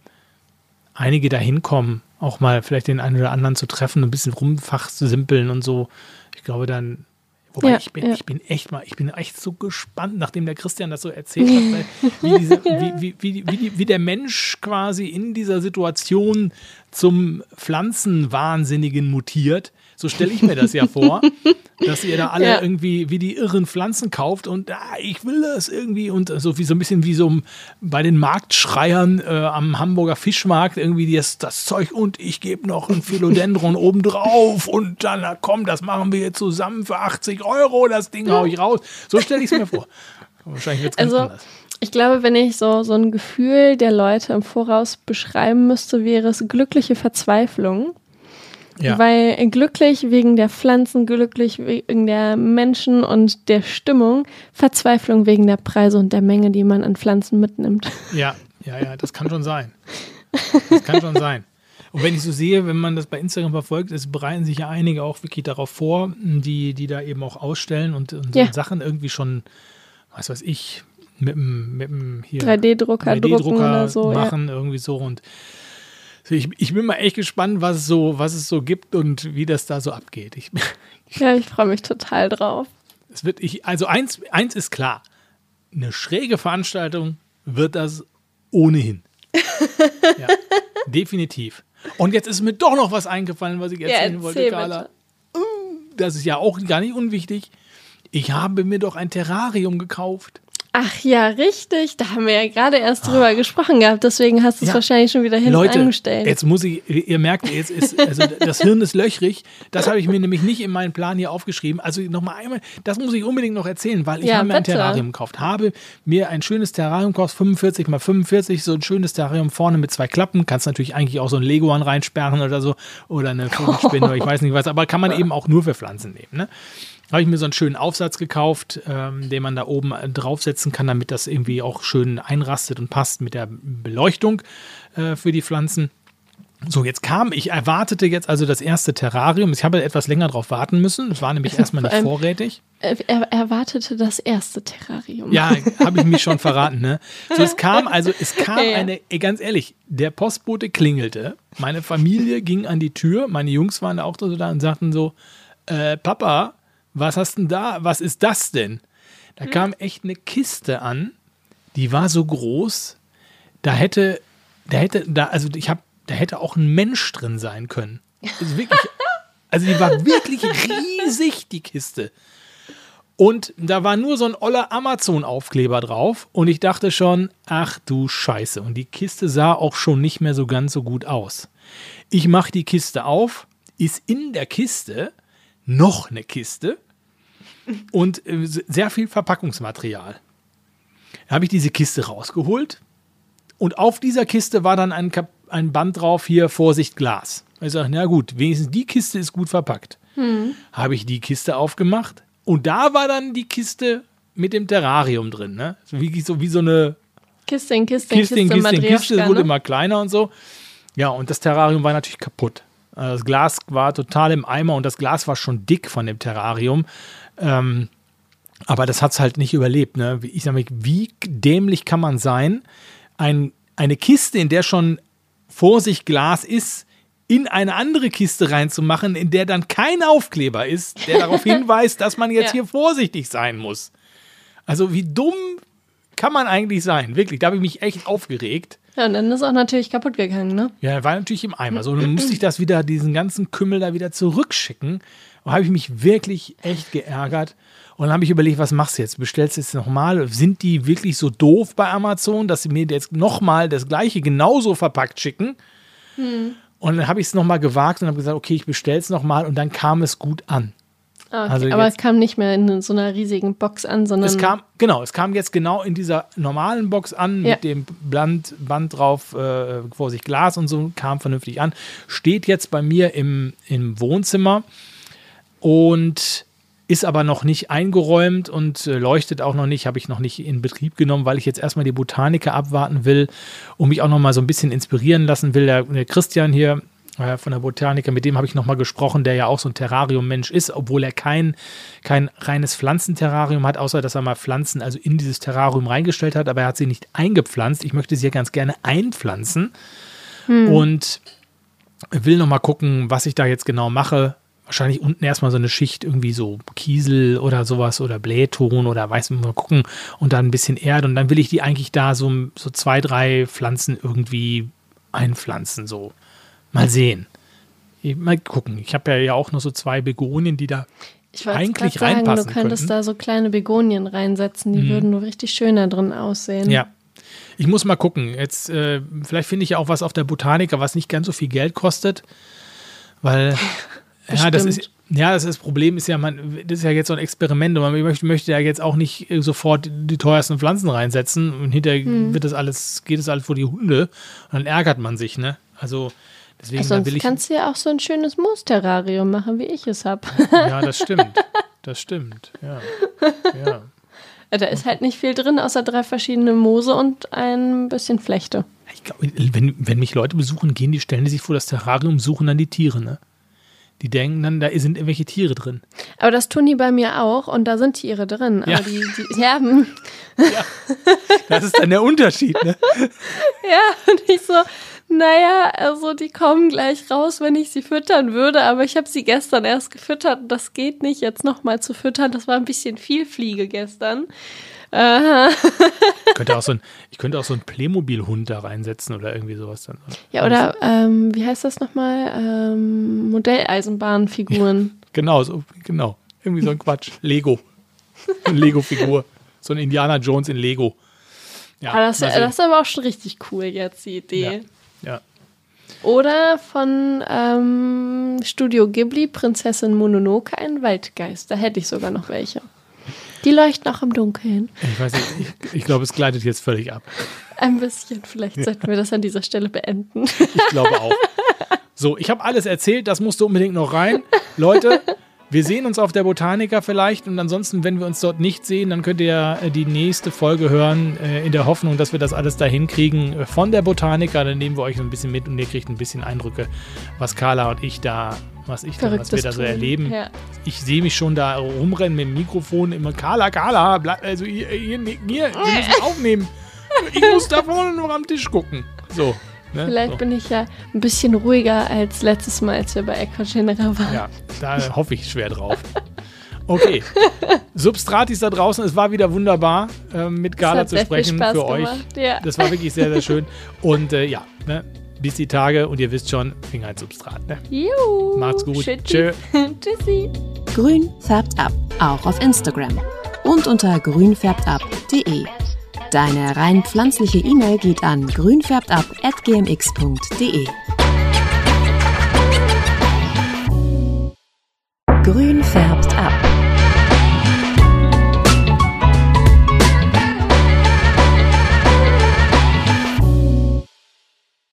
einige da hinkommen, auch mal vielleicht den einen oder anderen zu treffen, ein bisschen rumfach zu simpeln und so. Ich glaube dann, wobei Ja, ich bin, ja. ich bin echt mal, ich bin echt so gespannt, nachdem der Christian das so erzählt hat, weil, wie, diese, wie, wie, wie, wie der Mensch quasi in dieser Situation zum Pflanzenwahnsinnigen mutiert. So stelle ich mir das ja vor, dass ihr da alle Ja. irgendwie wie die irren Pflanzen kauft und ah, ich will das irgendwie und so wie so ein bisschen wie so bei den Marktschreiern äh, am Hamburger Fischmarkt irgendwie das, das Zeug und ich gebe noch ein Philodendron obendrauf und dann na komm, das machen wir jetzt zusammen für 80 Euro, das Ding hau ich raus. So stelle ich es mir vor. Wahrscheinlich wird es ganz Also anders. Ich glaube, wenn ich so, so ein Gefühl der Leute im Voraus beschreiben müsste, wäre es glückliche Verzweiflung. Ja. Weil glücklich wegen der Pflanzen, glücklich wegen der Menschen und der Stimmung, Verzweiflung wegen der Preise und der Menge, die man an Pflanzen mitnimmt. Ja, ja, ja, das kann schon sein. Das kann schon sein. Und wenn ich so sehe, wenn man das bei Instagram verfolgt, es bereiten sich ja einige auch wirklich darauf vor, die, die da eben auch ausstellen und, und Ja. Sachen irgendwie schon, was weiß ich, mit dem, mit dem hier 3D-Drucker drucken 3D-Drucker oder so. Ja. machen, irgendwie so. Und so, ich, ich bin mal echt gespannt, was es, so, was es so gibt und wie das da so abgeht. Ich, ja, ich freue mich total drauf. es wird, ich, also eins, eins ist klar, eine schräge Veranstaltung wird das ohnehin. ja, definitiv. Und jetzt ist mir doch noch was eingefallen, was ich erzählen wollte, erzähl Carla. Das ist ja auch gar nicht unwichtig. Ich habe mir doch ein Terrarium gekauft. Ach ja, richtig. Da haben wir ja gerade erst drüber gesprochen gehabt. Deswegen hast du es Ja. wahrscheinlich schon wieder hinten Leute, angestellt. jetzt muss ich, ihr merkt, jetzt ist, also das Hirn ist löchrig. Das habe ich mir nämlich nicht in meinen Plan hier aufgeschrieben. Also nochmal einmal, das muss ich unbedingt noch erzählen, weil ich Ja, habe mir ein. Terrarium gekauft. Habe mir ein schönes Terrarium gekauft, 45 mal 45, so ein schönes Terrarium vorne mit zwei Klappen. Kannst natürlich eigentlich auch so ein Leguan reinsperren oder so. Oder eine Vogelspinne oder ich weiß nicht was. Aber kann man eben auch nur für Pflanzen nehmen. Ne? Habe ich mir so einen schönen Aufsatz gekauft, ähm, den man da oben äh, draufsetzen kann, damit das irgendwie auch schön einrastet und passt mit der Beleuchtung äh, für die Pflanzen. So, jetzt kam, ich erwartete jetzt also das erste Terrarium. Ich habe etwas länger drauf warten müssen. Es war nämlich erstmal nicht vorrätig. Er, er erwartete das erste Terrarium. Ja, habe ich mich schon verraten, ne? So, es kam, also es kam Ja. eine, ey, ganz ehrlich, der Postbote klingelte, meine Familie ging an die Tür, meine Jungs waren da auch so da und sagten so, äh, Papa, was hast denn da, was ist das denn? Da kam echt eine Kiste an, die war so groß, da hätte, da hätte, da, also ich habe, da hätte auch ein Mensch drin sein können. Also wirklich, also die war wirklich riesig, die Kiste. Und da war nur so ein oller Amazon-Aufkleber drauf. Und ich dachte schon, ach du Scheiße. Und die Kiste sah auch schon nicht mehr so ganz so gut aus. Ich mache die Kiste auf, ist in der Kiste noch eine Kiste und äh, sehr viel Verpackungsmaterial. Da habe ich diese Kiste rausgeholt und auf dieser Kiste war dann ein, Kap ein Band drauf, hier Vorsicht Glas. Ich sage, na gut, wenigstens die Kiste ist gut verpackt. Habe ich die Kiste aufgemacht und da war dann die Kiste mit dem Terrarium drin. Ne? So, wie, so wie so eine Kiste in Kiste, Kiste in Kiste in Kiste, es wurde ne? immer kleiner und so. Ja, und das Terrarium war natürlich kaputt. Also Das Glas war total im Eimer und das Glas war schon dick von dem Terrarium. Ähm, aber das hat es halt nicht überlebt. Ne? Ich sage mal, wie dämlich kann man sein, ein, eine Kiste, in der schon vor sich Glas ist, in eine andere Kiste reinzumachen, in der dann kein Aufkleber ist, der darauf hinweist, dass man jetzt Ja. hier vorsichtig sein muss. Also wie dumm kann man eigentlich sein? Wirklich, da habe ich mich echt aufgeregt. Ja, und dann ist auch natürlich kaputt gegangen, ne? Ja, er war natürlich im Eimer. So, dann musste ich das wieder, diesen ganzen Kümmel da wieder zurückschicken. Und habe ich mich wirklich echt geärgert. Und dann habe ich überlegt, was machst du jetzt? Bestellst du jetzt nochmal? Sind die wirklich so doof bei Amazon, dass sie mir jetzt nochmal das gleiche genauso verpackt schicken? Und dann habe ich es nochmal gewagt und habe gesagt, okay, ich bestelle es nochmal. Und dann kam es gut an. Ah, okay. Also Aber jetzt- es kam nicht mehr in so einer riesigen Box an, sondern Es kam, genau, es kam jetzt genau in dieser normalen Box an, Ja. mit dem Band, Band drauf, äh, vor sich Glas und so, kam vernünftig an. Steht jetzt bei mir im, im Wohnzimmer und ist aber noch nicht eingeräumt und äh, leuchtet auch noch nicht, habe ich noch nicht in Betrieb genommen, weil ich jetzt erstmal die Botaniker abwarten will und mich auch noch mal so ein bisschen inspirieren lassen will. Der, der Christian hier äh, von der Botaniker, mit dem habe ich noch mal gesprochen, der ja auch so ein Terrarium-Mensch ist, obwohl er kein, kein reines Pflanzenterrarium hat, außer dass er mal Pflanzen also in dieses Terrarium reingestellt hat, aber er hat sie nicht eingepflanzt. Ich möchte sie ja ganz gerne einpflanzen und will noch mal gucken, was ich da jetzt genau mache. Wahrscheinlich unten erstmal so eine Schicht irgendwie so Kiesel oder sowas oder Blähton oder weiß nicht, mal gucken und dann ein bisschen Erde und dann will ich die eigentlich da so, so zwei, drei Pflanzen irgendwie einpflanzen, so. Mal sehen. Ich- Mal gucken. Ich habe ja, ja auch noch so zwei Begonien, die da ich eigentlich sagen, du reinpassen könntest könnten. da so kleine Begonien reinsetzen, die würden nur richtig schön da drin aussehen. Ja. Ich muss mal gucken. Jetzt, äh, vielleicht finde ich ja auch was auf der Botaniker, was nicht ganz so viel Geld kostet. Weil, ja, das ist. Ja, das, ist das Problem ist ja, man, das ist ja jetzt so ein Experiment und man möchte, möchte ja jetzt auch nicht äh, sofort die teuersten Pflanzen reinsetzen und hinterher Hm. wird das alles, geht das alles vor die Hunde und dann ärgert man sich, ne? Also deswegen da Sonst will ich. kannst du ja auch so ein schönes Moosterrarium machen, wie ich es habe. Ja, das stimmt. Das stimmt. Ja. ja. da ist halt nicht viel drin, außer drei verschiedene Moose und ein bisschen Flechte. Ich glaube, wenn, wenn mich Leute besuchen, gehen die, stellen die sich vor das Terrarium, suchen dann die Tiere, ne? Die denken dann, da sind irgendwelche Tiere drin. Aber das tun die bei mir auch und da sind Tiere drin. Aber Ja. die, die ja, hm, Das ist dann der Unterschied, ne? ja, und ich so, naja, also die kommen gleich raus, wenn ich sie füttern würde, aber ich habe sie gestern erst gefüttert und das geht nicht, jetzt nochmal zu füttern. Das war ein bisschen viel Fliege gestern. Aha. Ich könnte auch so ein, ich könnte auch so einen Playmobil-Hund da reinsetzen oder irgendwie sowas dann. Ja, oder ähm, wie heißt das nochmal? Ähm, Modelleisenbahnfiguren. Genau, so, genau. Irgendwie so ein Quatsch. Lego. Eine Lego-Figur. So ein Indiana Jones in Lego. Ja, aber das, mal sehen. das ist aber auch schon richtig cool jetzt, die Idee. ja. Oder von ähm, Studio Ghibli, Prinzessin Mononoke, ein Waldgeist. Da hätte ich sogar noch welche. Die leuchten auch im Dunkeln. Ich weiß nicht, ich, ich glaube, es gleitet jetzt völlig ab. Ein bisschen. Vielleicht sollten wir das an dieser Stelle beenden. Ich glaube auch. So, ich habe alles erzählt, das musste unbedingt noch rein. Leute, wir sehen uns auf der Botanica vielleicht und ansonsten, wenn wir uns dort nicht sehen, dann könnt ihr äh, die nächste Folge hören, äh, in der Hoffnung, dass wir das alles da hinkriegen äh, von der Botanica. Dann nehmen wir euch so ein bisschen mit und ihr kriegt ein bisschen Eindrücke, was Carla und ich da, was ich da, was wir da so erleben. Ja. Ich sehe mich schon da rumrennen mit dem Mikrofon, immer Carla, Carla, bleib, also hier, hier, hier, wir müssen aufnehmen. Ich muss da vorne nur am Tisch gucken. So. Ne? Vielleicht so. bin ich ja ein bisschen ruhiger als letztes Mal, als wir bei Eco Genera waren. Ja, da hoffe ich schwer drauf. Okay. Substratis da draußen, es war wieder wunderbar, ähm, mit Das Gala hat zu sehr viel sprechen Spaß für euch. gemacht. Ja. Das war wirklich sehr, sehr schön. Und äh, ja, ne, bis die Tage und ihr wisst schon, Finger ins Substrat. Ne? Juhu. Macht's gut. Tschüssi. Tschö. Tschüssi. Grün färbt ab, auch auf Instagram. Und unter grünfärbtab.de. Deine rein pflanzliche E-Mail geht an grünfärbtab.gmx.de.